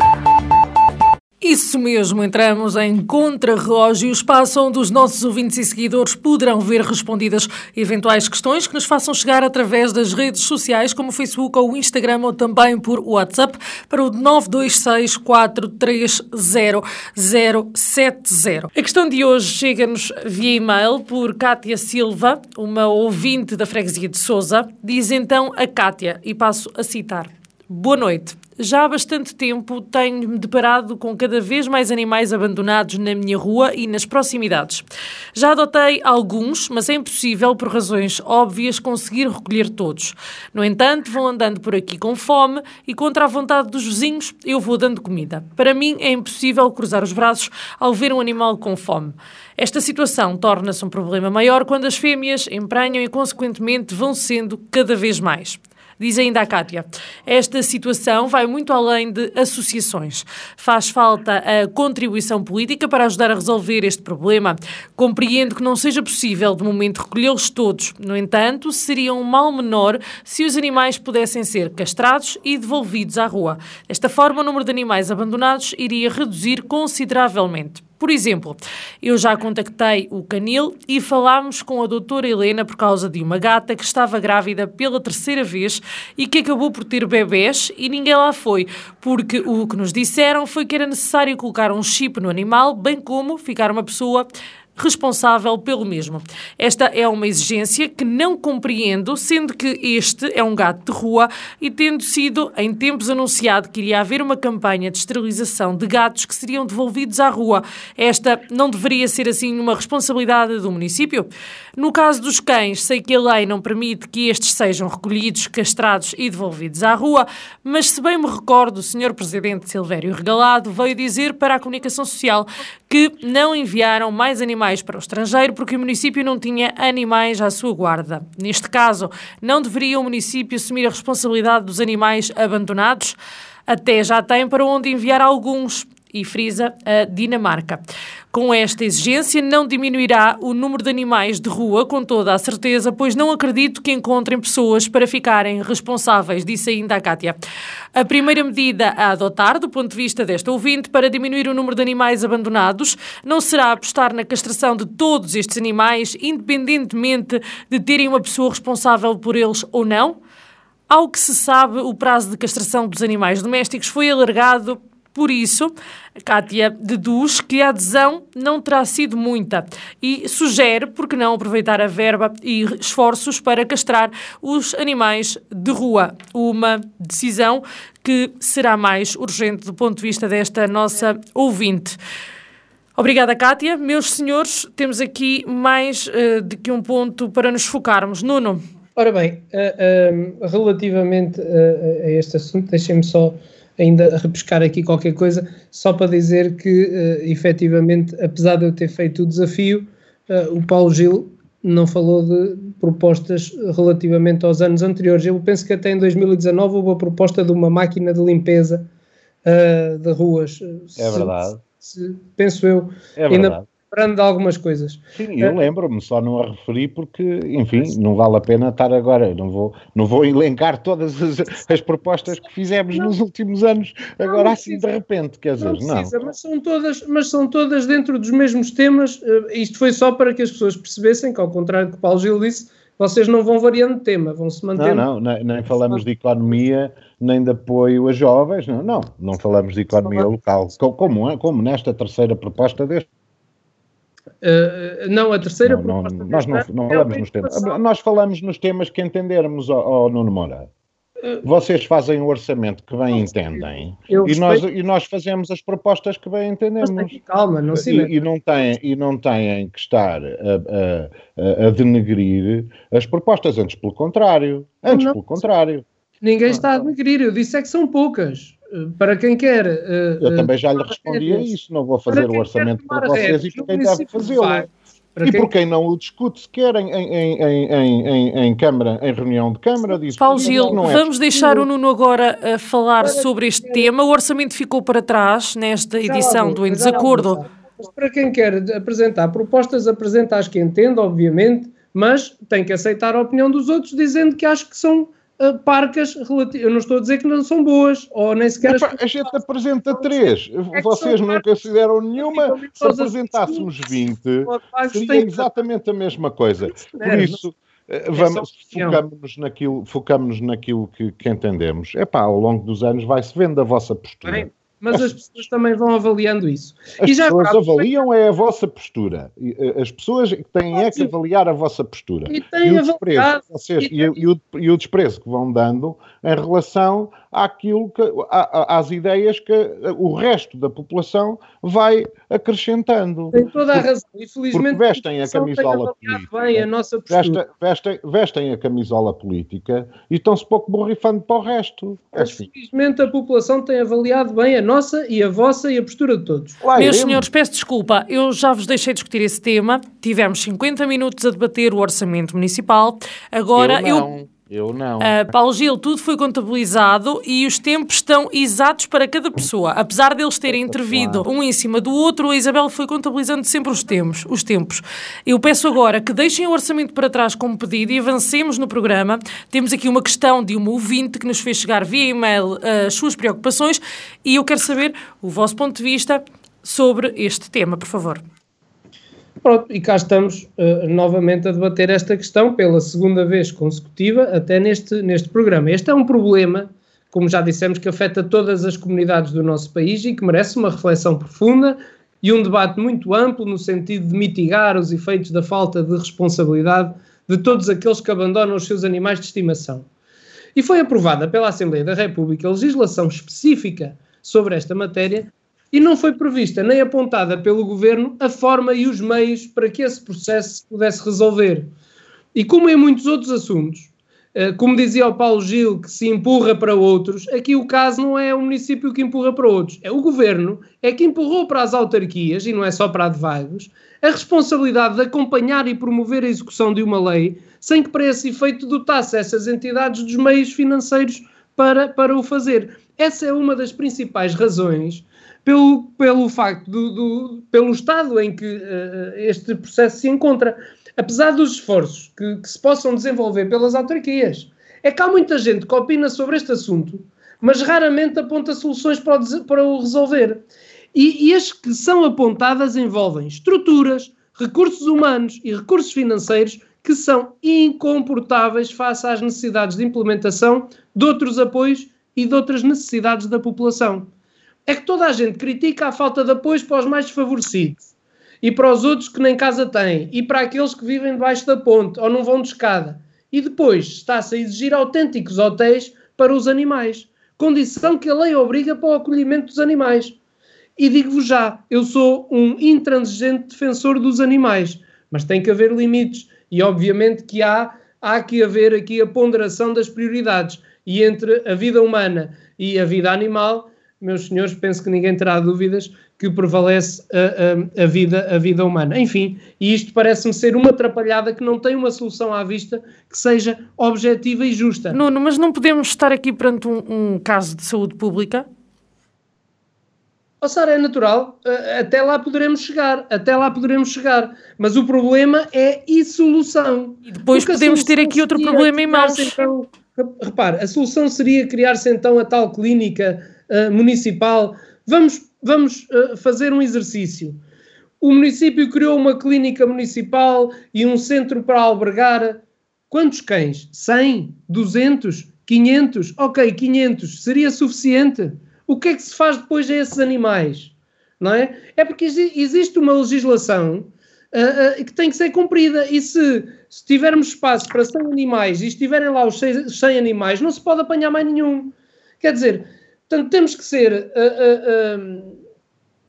Isso mesmo, entramos em contra-relógio, espaço onde os nossos ouvintes e seguidores poderão ver respondidas eventuais questões que nos façam chegar através das redes sociais, como o Facebook ou o Instagram, ou também por WhatsApp, para o 926430070. A questão de hoje chega-nos via e-mail por Cátia Silva, uma ouvinte da freguesia de Souza. Diz então a Cátia, e passo a citar. Boa noite. Já há bastante tempo tenho-me deparado com cada vez mais animais abandonados na minha rua e nas proximidades. Já adotei alguns, mas é impossível, por razões óbvias, conseguir recolher todos. No entanto, vão andando por aqui com fome e, contra a vontade dos vizinhos, eu vou dando comida. Para mim, é impossível cruzar os braços ao ver um animal com fome. Esta situação torna-se um problema maior quando as fêmeas emprenham e, consequentemente, vão sendo cada vez mais. Diz ainda a Cátia, esta situação vai muito além de associações. Faz falta a contribuição política para ajudar a resolver este problema. Compreendo que não seja possível, de momento, recolhê-los todos. No entanto, seria um mal menor se os animais pudessem ser castrados e devolvidos à rua. Desta forma, o número de animais abandonados iria reduzir consideravelmente. Por exemplo, eu já contactei o Canil e falámos com a doutora Helena por causa de uma gata que estava grávida pela terceira vez e que acabou por ter bebés e ninguém lá foi, porque o que nos disseram foi que era necessário colocar um chip no animal, bem como ficar uma pessoa responsável pelo mesmo. Esta é uma exigência que não compreendo, sendo que este é um gato de rua e tendo sido em tempos anunciado que iria haver uma campanha de esterilização de gatos que seriam devolvidos à rua. Esta não deveria ser assim uma responsabilidade do município? No caso dos cães, sei que a lei não permite que estes sejam recolhidos, castrados e devolvidos à rua, mas se bem me recordo, o Sr. Presidente Silvério Regalado veio dizer para a comunicação social que não enviaram mais animais para o estrangeiro porque o município não tinha animais à sua guarda. Neste caso, não deveria o município assumir a responsabilidade dos animais abandonados? Até já tem para onde enviar alguns e frisa a Dinamarca. Com esta exigência, não diminuirá o número de animais de rua, com toda a certeza, pois não acredito que encontrem pessoas para ficarem responsáveis, disse ainda a Cátia. A primeira medida a adotar, do ponto de vista desta ouvinte, para diminuir o número de animais abandonados, não será apostar na castração de todos estes animais, independentemente de terem uma pessoa responsável por eles ou não? Ao que se sabe, o prazo de castração dos animais domésticos foi alargado por isso, Kátia deduz que a adesão não terá sido muita e sugere, por que não aproveitar a verba e esforços para castrar os animais de rua. Uma decisão que será mais urgente do ponto de vista desta nossa ouvinte. Obrigada, Kátia. Meus senhores, temos aqui mais uh, de que um ponto para nos focarmos. Nuno. Ora bem, uh, uh, relativamente a este assunto, deixem-me só ainda repescar aqui qualquer coisa, só para dizer que, uh, efetivamente, apesar de eu ter feito o desafio, uh, o Paulo Gil não falou de propostas relativamente aos anos anteriores. Eu penso que até em 2019 houve a proposta de uma máquina de limpeza uh, de ruas. É verdade. Se, penso eu. É verdade. Lembrando de algumas coisas. Sim, eu lembro-me, só não a referi porque, enfim, não vale a pena estar agora, não vou, não vou elencar todas as, as propostas que fizemos não. nos últimos anos, agora assim de repente, quer dizer, não. Precisa, não. Mas, são todas, mas são todas dentro dos mesmos temas, eh, isto foi só para que as pessoas percebessem que, ao contrário do que Paulo Gil disse, vocês não vão variando de tema, vão se manter. Não, não, nem, nem falamos de economia, nem de apoio a jovens, não, não, não falamos de economia local, como, como nesta terceira proposta deste. Uh, não, a terceira não, proposta. Não, nós não, não é falamos nos temas. Nós falamos nos temas que entendermos, ó, Nuno Moura. Vocês fazem o orçamento que bem entendem e nós, e nós fazemos as propostas que bem entendemos. calma, não se e, e, não têm, e não têm que estar a, a, a, denegrir as propostas, antes pelo contrário. Antes não, pelo contrário. Ninguém está a denegrir, eu disse é que são poucas. Eh, para quem quer. Uh, eu também já lhe respondi a isso, não vou fazer o orçamento para vocês e para quem deve fazê-lo. Para e quem... por quem não o discute sequer em, em, em, em, em, Câmara, em reunião de Câmara, diz Paulo Gil, é vamos deixar o Nuno agora a falar sobre este tema. O orçamento ficou para trás nesta edição do Em Desacordo. Mas para quem quer apresentar propostas, apresenta as que entende, obviamente, mas tem que aceitar a opinião dos outros, dizendo que acho que são uh, parcas Eu não estou a dizer que não são boas, ou nem sequer. Epa, a gente apresenta três. É Vocês não consideram nenhuma. Se apresentássemos 20, seria exatamente a mesma coisa. Por isso. Eh, vamos, focamos-nos naquilo, focamos naquilo que, que entendemos. É pá, ao longo dos anos vai-se vendo a vossa postura. Bem, mas as pessoas também vão avaliando isso. As e já pessoas acabo, avaliam é a vossa postura. Eh, as pessoas têm é que avaliar a vossa postura. E, e o desprezo, vocês, e, e, o, e o desprezo que vão dando em relação àquilo que, às ideias que o resto da população vai acrescentando. Tem toda a razão. Infelizmente, porque vestem a camisola política. Bem a nossa vestem, vestem, vestem, a camisola política e estão-se pouco borrifando para o resto. É assim. Infelizmente, a população tem avaliado bem a nossa e a vossa e a postura de todos. Lá Meus senhores, peço desculpa, eu já vos deixei discutir esse tema. Tivemos 50 minutos a debater o orçamento municipal. Agora eu. Eu não. Uh, Paulo Gil, tudo foi contabilizado e os tempos estão exatos para cada pessoa. Apesar deles terem intervido um em cima do outro, a Isabel foi contabilizando sempre os tempos. Os tempos. Eu peço agora que deixem o orçamento para trás como pedido e avancemos no programa. Temos aqui uma questão de uma ouvinte que nos fez chegar via e-mail uh, as suas preocupações e eu quero saber o vosso ponto de vista sobre este tema, por favor. Pronto, e cá estamos uh, novamente a debater esta questão pela segunda vez consecutiva, até neste, neste programa. Este é um problema, como já dissemos, que afeta todas as comunidades do nosso país e que merece uma reflexão profunda e um debate muito amplo no sentido de mitigar os efeitos da falta de responsabilidade de todos aqueles que abandonam os seus animais de estimação. E foi aprovada pela Assembleia da República legislação específica sobre esta matéria e não foi prevista nem apontada pelo governo a forma e os meios para que esse processo se pudesse resolver. E como em muitos outros assuntos, eh, como dizia o Paulo Gil, que se empurra para outros, aqui o caso não é o município que empurra para outros, é o governo, é que empurrou para as autarquias, e não é só para a de Vagos, a responsabilidade de acompanhar e promover a execução de uma lei, sem que para esse efeito dotasse essas entidades dos meios financeiros para, para o fazer. Essa é uma das principais razões pelo, pelo facto do, do pelo estado em que uh, este processo se encontra, apesar dos esforços que, que, se possam desenvolver pelas autarquias. É que há muita gente que opina sobre este assunto, mas raramente aponta soluções para o, para o resolver. E, e as que são apontadas envolvem estruturas, recursos humanos e recursos financeiros que são incomportáveis face às necessidades de implementação de outros apoios e de outras necessidades da população é que toda a gente critica a falta de apoio para os mais desfavorecidos e para os outros que nem casa têm e para aqueles que vivem debaixo da ponte ou não vão de escada. E depois está-se a exigir autênticos hotéis para os animais, condição que a lei obriga para o acolhimento dos animais. E digo-vos já, eu sou um intransigente defensor dos animais, mas tem que haver limites e obviamente que há, há que haver aqui a ponderação das prioridades e entre a vida humana e a vida animal meus senhores, penso que ninguém terá dúvidas que prevalece a, a, a vida, a vida humana. Enfim, e isto parece-me ser uma atrapalhada que não tem uma solução à vista que seja objetiva e justa. Nuno, mas não podemos estar aqui perante um, um caso de saúde pública? Sara, é natural, até lá poderemos chegar, até lá poderemos chegar, mas o problema é e solução. E depois Porque podemos ter aqui outro problema em mãos. Então, repare, a solução seria criar-se então a tal clínica uh, municipal. Vamos, vamos uh, fazer um exercício. O município criou uma clínica municipal e um centro para albergar quantos cães? 100? 200? 500? Ok, 500. Seria suficiente? O que é que se faz depois a esses animais? Não é? É porque existe uma legislação uh, uh, que tem que ser cumprida e se, se tivermos espaço para 100 animais e estiverem lá os 100 animais, não se pode apanhar mais nenhum. Quer dizer, portanto, temos que ser. Uh,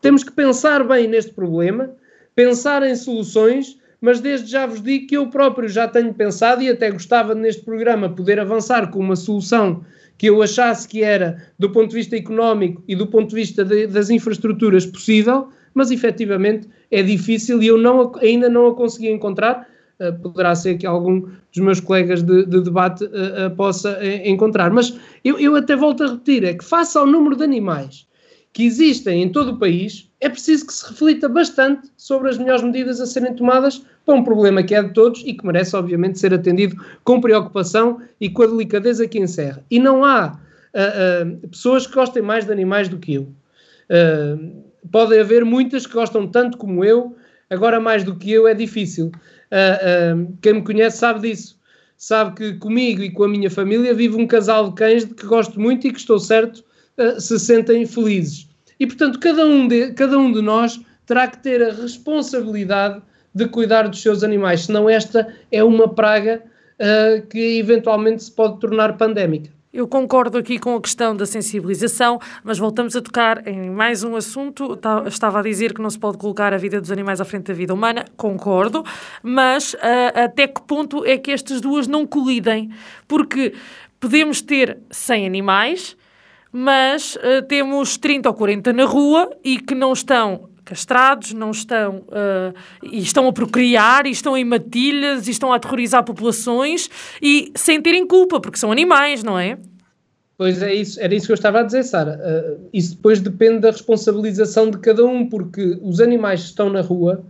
temos que pensar bem neste problema, pensar em soluções, mas desde já vos digo que eu próprio já tenho pensado e até gostava neste programa poder avançar com uma solução que eu achasse que era, do ponto de vista económico e do ponto de vista de, das infraestruturas, possível, mas efetivamente é difícil e eu não, ainda não a consegui encontrar. Uh, poderá ser que algum dos meus colegas de, de debate uh, uh, possa encontrar. Mas eu, eu até volto a repetir: é que, face ao número de animais que existem em todo o país, é preciso que se reflita bastante sobre as melhores medidas a serem tomadas para um problema que é de todos e que merece, obviamente, ser atendido com preocupação e com a delicadeza que encerra. E não há uh, uh, pessoas que gostem mais de animais do que eu. Uh, podem haver muitas que gostam tanto como eu, agora mais do que eu é difícil. Quem me conhece sabe disso. Sabe que comigo e com a minha família vive um casal de cães de que gosto muito e que estou certo uh, se sentem felizes. E, portanto, cada um, de, cada um de nós terá que ter a responsabilidade de cuidar dos seus animais, senão esta é uma praga uh, que eventualmente se pode tornar pandémica. Eu concordo aqui com a questão da sensibilização, mas voltamos a tocar em mais um assunto. Estava a dizer que não se pode colocar a vida dos animais à frente da vida humana, concordo, mas uh, até que ponto é que estas duas não colidem? Porque podemos ter 100 animais, mas uh, temos 30 ou 40 na rua e que não estão castrados, não estão uh, e estão a procriar, e estão em matilhas, e estão a aterrorizar populações e sem terem culpa, porque são animais, não é? Pois é isso, era isso que eu estava a dizer, Sara. Uh, isso depois depende da responsabilização de cada um, porque os animais estão na rua,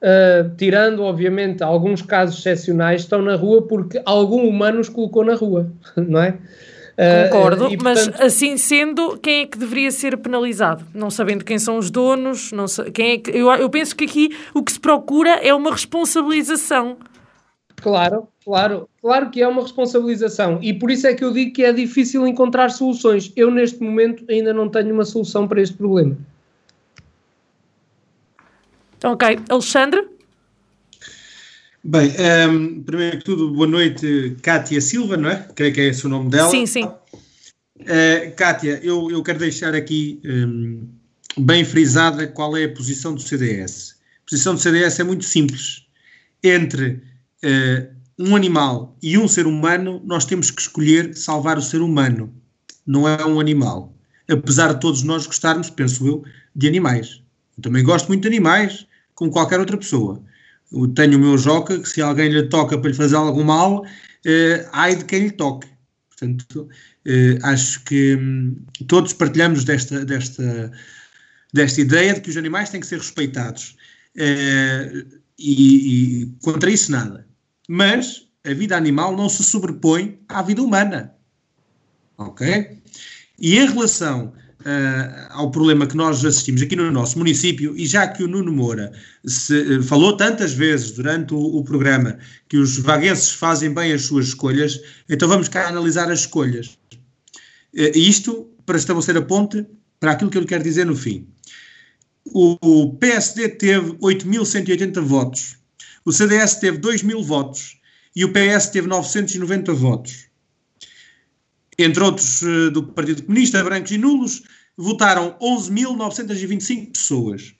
uh, tirando obviamente alguns casos excepcionais, estão na rua porque algum humano os colocou na rua, não é? Concordo, uh, mas assim sendo, quem é que deveria ser penalizado? Não sabendo quem são os donos, não sei, quem é que, eu, eu penso que aqui o que se procura é uma responsabilização. Claro, claro, claro que é uma responsabilização e por isso é que eu digo que é difícil encontrar soluções. Eu, neste momento, ainda não tenho uma solução para este problema. Ok, Alexandre? Bem, um, ehm, primeiro que tudo, boa noite, Cátia Silva, não é? Creio que é esse o nome dela. Sim, sim. Uh, Cátia, eu, eu quero deixar aqui um, ehm, bem frisada qual é a posição do CDS. A posição do CDS é muito simples. Entre uh, um animal e um ser humano, nós temos que escolher salvar o ser humano, não é um animal. Apesar de todos nós gostarmos, penso eu, de animais. Eu também gosto muito de animais, como qualquer outra pessoa eu tenho o meu joca, que se alguém lhe toca para lhe fazer algum mal, eh, ai de quem lhe toque. Portanto, eh, acho que hum, todos partilhamos desta, desta, desta ideia de que os animais têm que ser respeitados. Eh, e, e contra isso nada. Mas a vida animal não se sobrepõe à vida humana. Ok? E em relação uh, ao problema que nós assistimos aqui no nosso município, e já que o Nuno Moura se, uh, falou tantas vezes durante o, o, programa que os vaguenses fazem bem as suas escolhas, então vamos cá analisar as escolhas. Uh, isto para estabelecer a ponte para aquilo que eu quero dizer no fim. O, o PSD teve 8.180 votos, o CDS teve 2.000 votos e o PS teve 990 votos entre outros do Partido Comunista, brancos e nulos, votaram 11.925 pessoas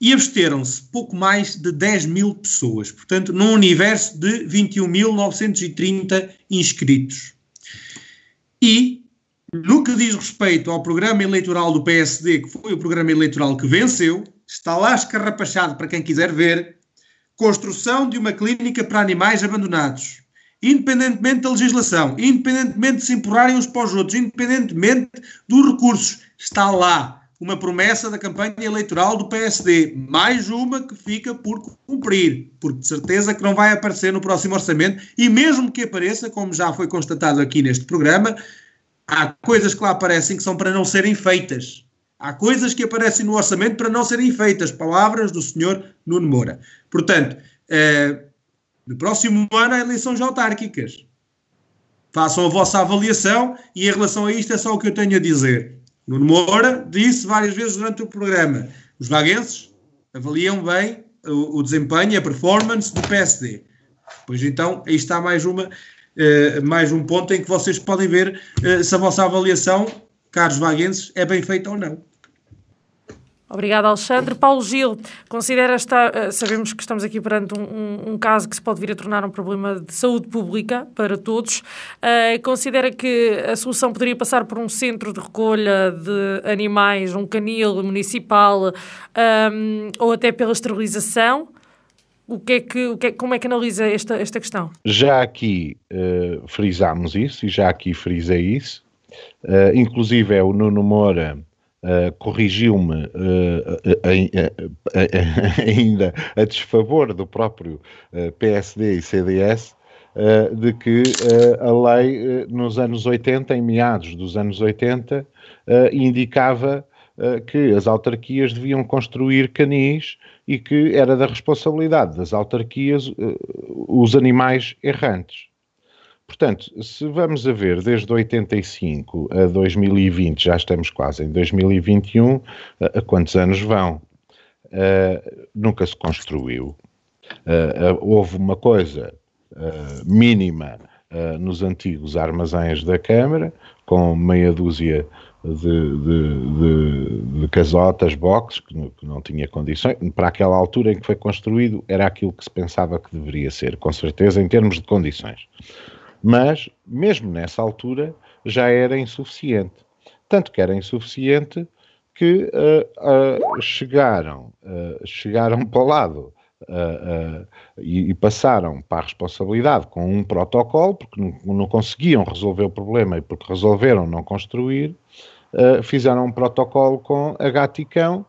e absteram-se pouco mais de 10 mil pessoas, portanto, num universo de 21.930 inscritos. E, no que diz respeito ao programa eleitoral do PSD, que foi o programa eleitoral que venceu, está lá escarrapachado para quem quiser ver, construção de uma clínica para animais abandonados independentemente da legislação, independentemente de se empurrarem uns para os outros, independentemente dos recursos, está lá uma promessa da campanha eleitoral do PSD, mais uma que fica por cumprir, porque de certeza que não vai aparecer no próximo orçamento, e mesmo que apareça, como já foi constatado aqui neste programa, há coisas que lá aparecem que são para não serem feitas. Há coisas que aparecem no orçamento para não serem feitas. Palavras do senhor Nuno Moura. Portanto, eh, no próximo ano há eleições autárquicas. Façam a vossa avaliação e em relação a isto é só o que eu tenho a dizer. Nuno Moura disse várias vezes durante o programa: os vaguenses avaliam bem o, o desempenho e a performance do PSD. Pois então, aí está mais uma. Uh, mais um ponto em que vocês podem ver uh, se a vossa avaliação, caros vaguenses, é bem feita ou não. Obrigada, Alexandre. Paulo Gil, considera estar, eh, sabemos que estamos aqui perante um, um, um, caso que se pode vir a tornar um problema de saúde pública para todos. Uh, considera que a solução poderia passar por um centro de recolha de animais, um canil municipal um, ehm, ou até pela esterilização? O que é que, o que é, como é que analisa esta, esta questão? Já aqui uh, frisámos isso e já aqui frisei isso. Uh, inclusive é o Nuno Moura Uh, corrigiu-me uh, uh, ainda a desfavor do próprio PSD e CDS de que a lei nos anos 80, em meados dos anos 80, indicava que as autarquias deviam construir canis e que era da responsabilidade das autarquias os animais errantes. Portanto, se vamos a ver desde 85 a 2020, já estamos quase em 2021, a, quantos anos vão? Uh, nunca se construiu. Uh, uh, houve uma coisa mínima nos antigos armazéns da Câmara, com meia dúzia de, de, de, de casotas, boxes, que que não, tinha condições. Para aquela altura em que foi construído, era aquilo que se pensava que deveria ser, com certeza, em termos de condições mas mesmo nessa altura já era insuficiente. Tanto que era insuficiente que uh, uh, chegaram, uh, chegaram para o lado e, e, passaram para a responsabilidade com um protocolo, porque não, não, conseguiam resolver o problema e porque resolveram não construir, fizeram um protocolo com a Gaticão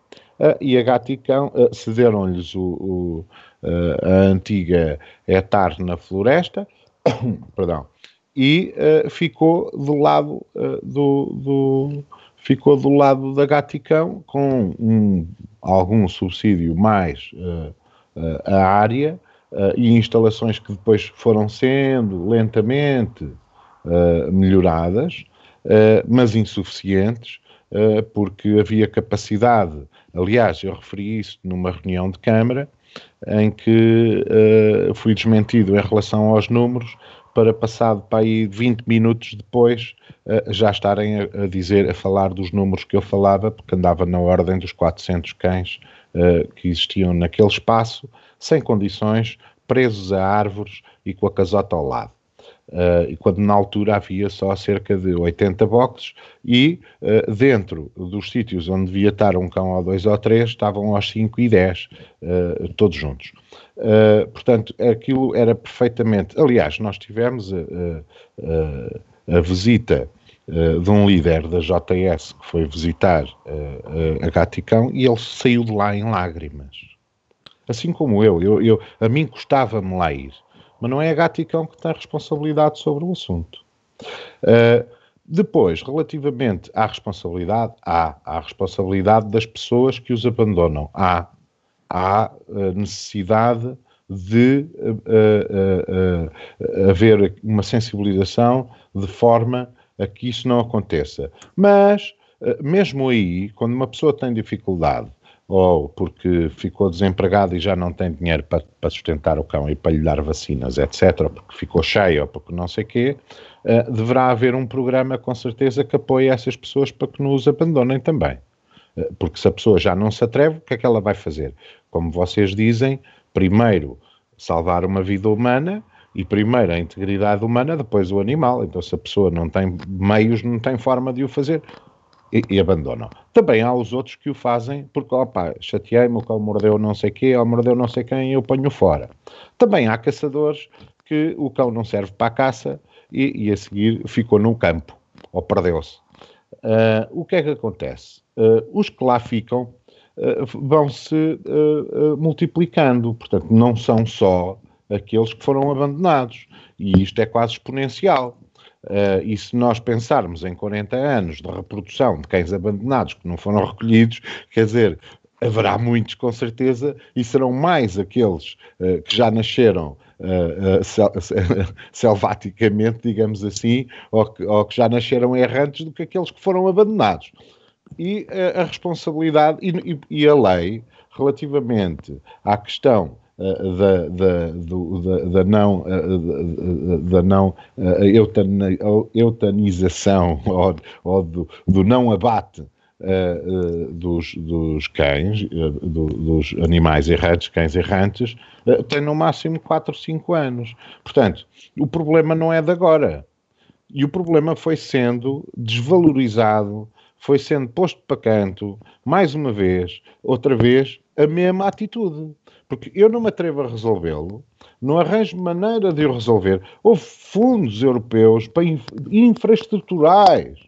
e a Gaticão cederam-lhes o, o, a antiga etar na floresta, perdão, e uh, ficou do lado uh, do, do, ficou do lado da Gaticão com um, algum subsídio mais uh, a área e instalações que depois foram sendo lentamente melhoradas, mas insuficientes, porque havia capacidade. Aliás, eu referi isso numa reunião de Câmara, em que uh, fui desmentido em relação aos números, para passado para aí 20 minutos depois uh, já estarem a, a, dizer, a falar dos números que eu falava, porque andava na ordem dos 400 cães uh, que existiam naquele espaço, sem condições, presos a árvores e com a casota ao lado. Uh, quando na altura havia só cerca de 80 boxes e uh, dentro dos sítios onde devia estar um cão ou dois ou três estavam aos 5 e 10, uh, todos juntos. portanto, aquilo era perfeitamente. Aliás, nós tivemos a visita de um líder da JS que foi visitar a Gaticão e ele saiu de lá em lágrimas. Assim como eu, eu, eu a mim custava-me lá ir mas não é a Gaticão que tem responsabilidade sobre o assunto. Uh, depois, relativamente à responsabilidade, há, há a responsabilidade das pessoas que os abandonam. Há, há necessidade de uh, haver uma sensibilização de forma a que isso não aconteça. Mas, mesmo aí, quando uma pessoa tem dificuldade ou porque ficou desempregado e já não tem dinheiro para, para, sustentar o cão e para lhe dar vacinas, etc., ou porque ficou cheio, ou porque não sei o quê, uh, deverá haver um programa com certeza que apoie essas pessoas para que não os abandonem também. Uh, porque se a pessoa já não se atreve, o que é que ela vai fazer? Como vocês dizem, primeiro salvar uma vida humana e primeiro a integridade humana, depois o animal. Então, se a pessoa não tem meios, não tem forma de o fazer, e, e, abandonam. Também há os outros que o fazem porque, opa, chateei-me, o mordeu não sei quê, ou mordeu não sei quem, eu ponho fora. Também há caçadores que o cão não serve para a caça e, e a seguir ficou no campo, ou perdeu-se. Uh, o que é que acontece? os que lá ficam vão se multiplicando. Portanto, não são só aqueles que foram abandonados. E isto é quase exponencial. Uh, e se nós pensarmos em 40 anos de reprodução de cães abandonados que não foram recolhidos, quer dizer, haverá muitos com certeza, e serão mais aqueles uh, que já nasceram uh, sel selvaticamente, digamos assim, ou que, ou que, já nasceram errantes do que aqueles que foram abandonados. E a responsabilidade e, e, e a lei relativamente à questão da, da, do, da, da, não, da não eutanização ou, ou do, do, não abate dos, dos, cães, do, dos animais errantes, cães errantes, tem no máximo 4 ou 5 anos. Portanto, o problema não é de agora. E o problema foi sendo desvalorizado, foi sendo posto para canto, mais uma vez, outra vez, a mesma atitude. Porque eu não me atrevo a resolvê-lo, não arranjo maneira de o resolver. Houve fundos europeus para infraestruturais,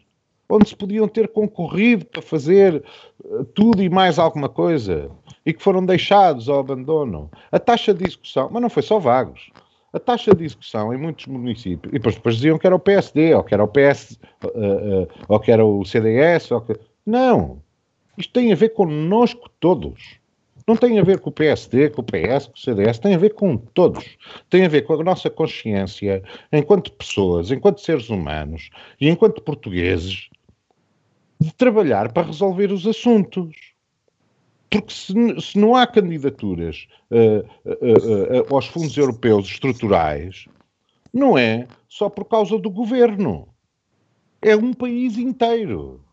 onde se podiam ter concorrido para fazer eh, tudo e mais alguma coisa, e que foram deixados ao abandono. A taxa de execução, mas não foi só vagos. A taxa de execução em muitos municípios, e depois, depois diziam que era o PSD, ou que era o PS, uh, uh, ou que era o CDS, que... Não! Isto tem a ver connosco todos. Não tem a ver com o PSD, com o PS, com o CDS, tem a ver com todos. Tem a ver com a nossa consciência enquanto pessoas, enquanto seres humanos e enquanto portugueses de trabalhar para resolver os assuntos. Porque se, se não há candidaturas uh, uh, uh, aos fundos europeus estruturais, não é só por causa do governo. É um país inteiro.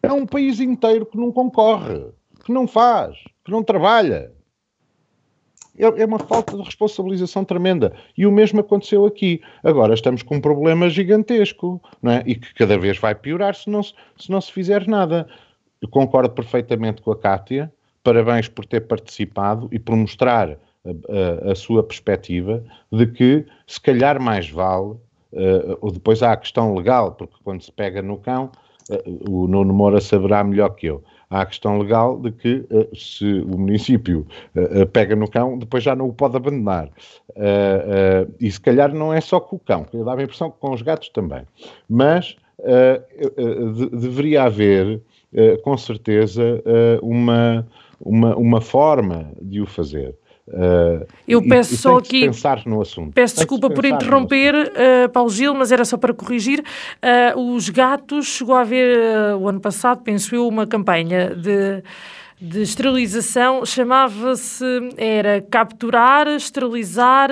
É um país inteiro que não concorre, que não faz que não trabalha. É, é uma falta de responsabilização tremenda. E o mesmo aconteceu aqui. Agora estamos com um problema gigantesco, não é? E que cada vez vai piorar se não se, se, não se fizer nada. Eu concordo perfeitamente com a Kátia. Parabéns por ter participado e por mostrar a, a, a sua perspectiva de que se calhar mais vale, uh, depois há a questão legal, porque quando se pega no cão, uh, o Nuno Moura saberá melhor que eu há a questão legal de que uh, se o município uh, pega no cão, depois já não o pode abandonar. E se calhar não é só com o cão, eu dava a impressão que com os gatos também. Mas de deveria haver, com certeza, uma, uma, uma forma de o fazer. Uh, eu peço só aqui. Pensar no assunto. Peço desculpa por interromper, uh, Paulo Gil, mas era só para corrigir. Uh, os gatos chegou a haver o ano passado, penso eu, uma campanha de de esterilização chamava-se era capturar, esterilizar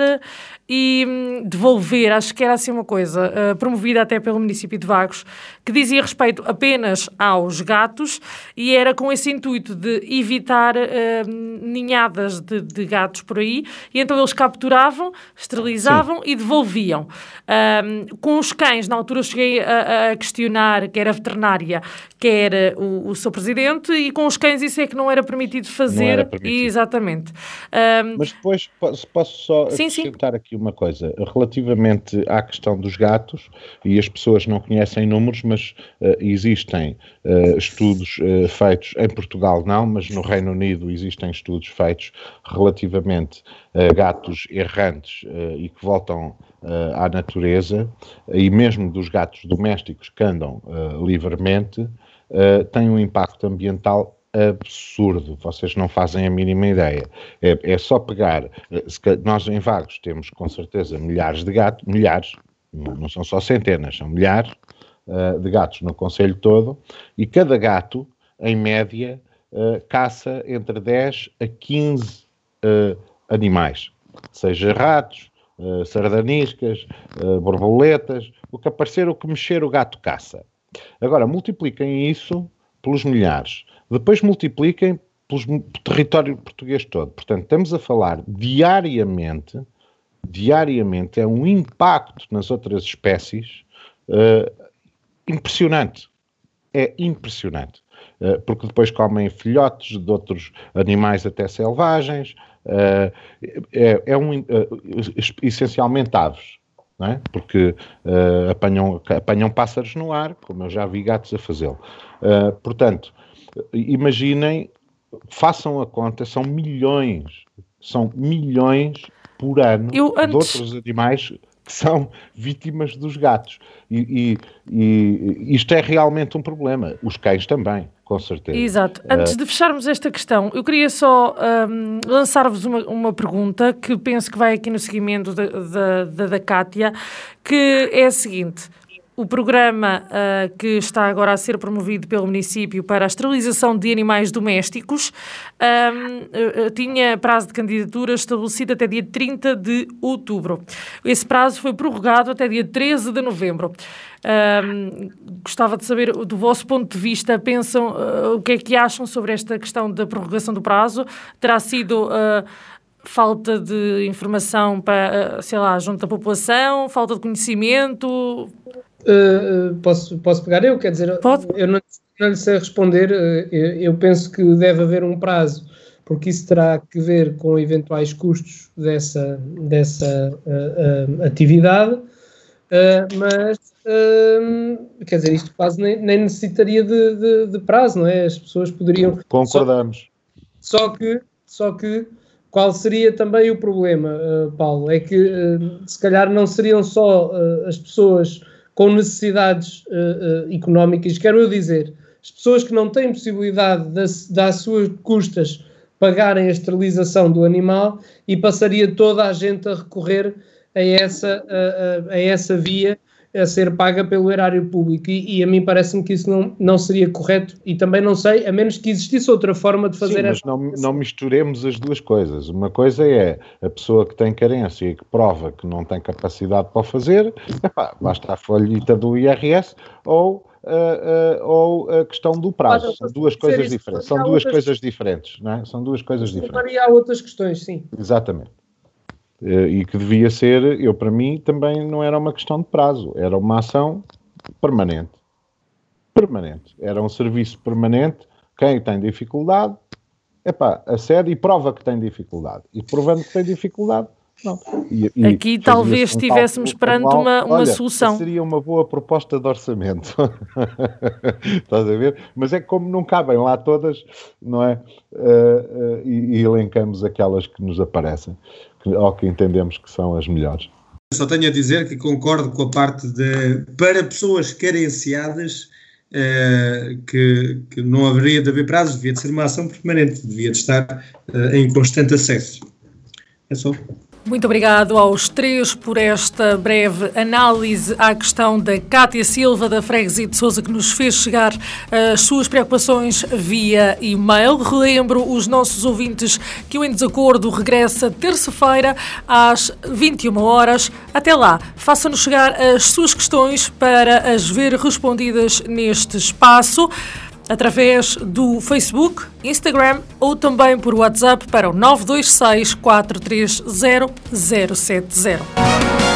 e hum, devolver, acho que era assim uma coisa, uh, promovida até pelo município de Vagos, que dizia respeito apenas aos gatos e era com esse intuito de evitar uh, ninhadas de, de, gatos por aí, e então eles capturavam, esterilizavam Sim. e devolviam. Uh, com os cães, na altura cheguei a, a, questionar, quer a veterinária, quer o, o seu presidente, e com os cães isso é que não era permitido fazer. Não era permitido. Exatamente. Mas depois posso, posso só sim, acrescentar sim. aqui uma coisa. Relativamente à questão dos gatos, e as pessoas não conhecem números, mas uh, existem uh, estudos uh, feitos, em Portugal não, mas no Reino Unido existem estudos feitos relativamente a gatos errantes e que voltam à natureza, e mesmo dos gatos domésticos que andam livremente, tem um impacto ambiental absurdo, vocês não fazem a mínima ideia. É, é só pegar, eh, nós em Vagos temos com certeza milhares de gatos, milhares, não são só centenas, são milhares uh, de gatos no Conselho todo, e cada gato, em média, uh, caça entre 10 a 15 uh, animais, seja ratos, sardaniscas, borboletas, o que aparecer, o que mexer, o gato caça. Agora, multipliquem isso pelos milhares. Depois multipliquem pelo território português todo. Portanto, estamos a falar diariamente, diariamente, é um impacto nas outras espécies uh, impressionante. É impressionante. Uh, porque depois comem filhotes de outros animais até selvagens. Uh, é, é um, essencialmente aves. É? Porque apanham, apanham pássaros no ar, como eu já vi gatos a fazê-lo. portanto, imaginem, façam a conta, são milhões, são milhões por ano Eu, antes... de outros animais que são vítimas dos gatos. E, e, e, isto é realmente um problema. Os cães também, com certeza. Exato. Antes uh... de fecharmos esta questão, eu queria só um, lançar-vos uma, uma pergunta que penso que vai aqui no seguimento da, da, da, da Kátia, que é a seguinte o programa uh, que está agora a ser promovido pelo município para a esterilização de animais domésticos uh, tinha prazo de candidatura estabelecido até dia 30 de outubro. Esse prazo foi prorrogado até dia 13 de novembro. gostava de saber do vosso ponto de vista, pensam uh, o que é que acham sobre esta questão da prorrogação do prazo? Terá sido falta de informação para, sei lá, junto da população, falta de conhecimento? Uh, posso, posso pegar eu? Quer dizer, Pode? eu não, não lhe sei responder. Uh, eu penso que deve haver um prazo, porque isso terá que ver com eventuais custos dessa, dessa uh, atividade. mas, quer dizer, isto quase nem, nem necessitaria de, de, de, prazo, não é? As pessoas poderiam. Concordamos. Só, só que, só que qual seria também o problema, Paulo? É que se calhar não seriam só as pessoas com necessidades uh, uh, económicas. Quero eu dizer, as pessoas que não têm possibilidade de, às suas custas pagarem a esterilização do animal e passaria toda a gente a recorrer a essa, a, a, a essa via a ser paga pelo erário público e, e a mim parece-me que isso não, não seria correto e também não sei, a menos que existisse outra forma de fazer Sim, mas não, não misturemos as duas coisas. Uma coisa é a pessoa que tem carência e que prova que não tem capacidade para o fazer, epá, basta a folhita do IRS ou Uh, uh, ou a questão do prazo. São duas coisas diferentes. São duas outras... coisas diferentes, não é? São duas coisas diferentes. há outras questões, sim. Exatamente. Eh, e que devia ser, eu para mim, também não era uma questão de prazo, era uma ação permanente. Permanente. Era um serviço permanente. Quem tem dificuldade, epá, a sério, e prova que tem dificuldade. E provando que tem dificuldade, não. E, e Aqui talvez estivéssemos perante uma, uma Olha, solução. Seria uma boa proposta de orçamento. Estás a ver? Mas é que como não cabem lá todas, não é? Uh, uh, e, e elencamos aquelas que nos aparecem ou que entendemos que são as melhores. Só tenho a dizer que concordo com a parte de para pessoas carenciadas uh, que, que, não haveria de haver prazos, devia de ser uma ação permanente, devia de estar uh, em constante acesso. É só. Muito obrigado aos três por esta breve análise à questão da Cátia Silva, da Freguesia de Souza, que nos fez chegar as suas preocupações via e-mail. Relembro os nossos ouvintes que o Em Desacordo regressa terça-feira às 21 horas. Até lá, faça-nos chegar as suas questões para as ver respondidas neste espaço através do Facebook, Instagram ou também por WhatsApp para o 926 430 070.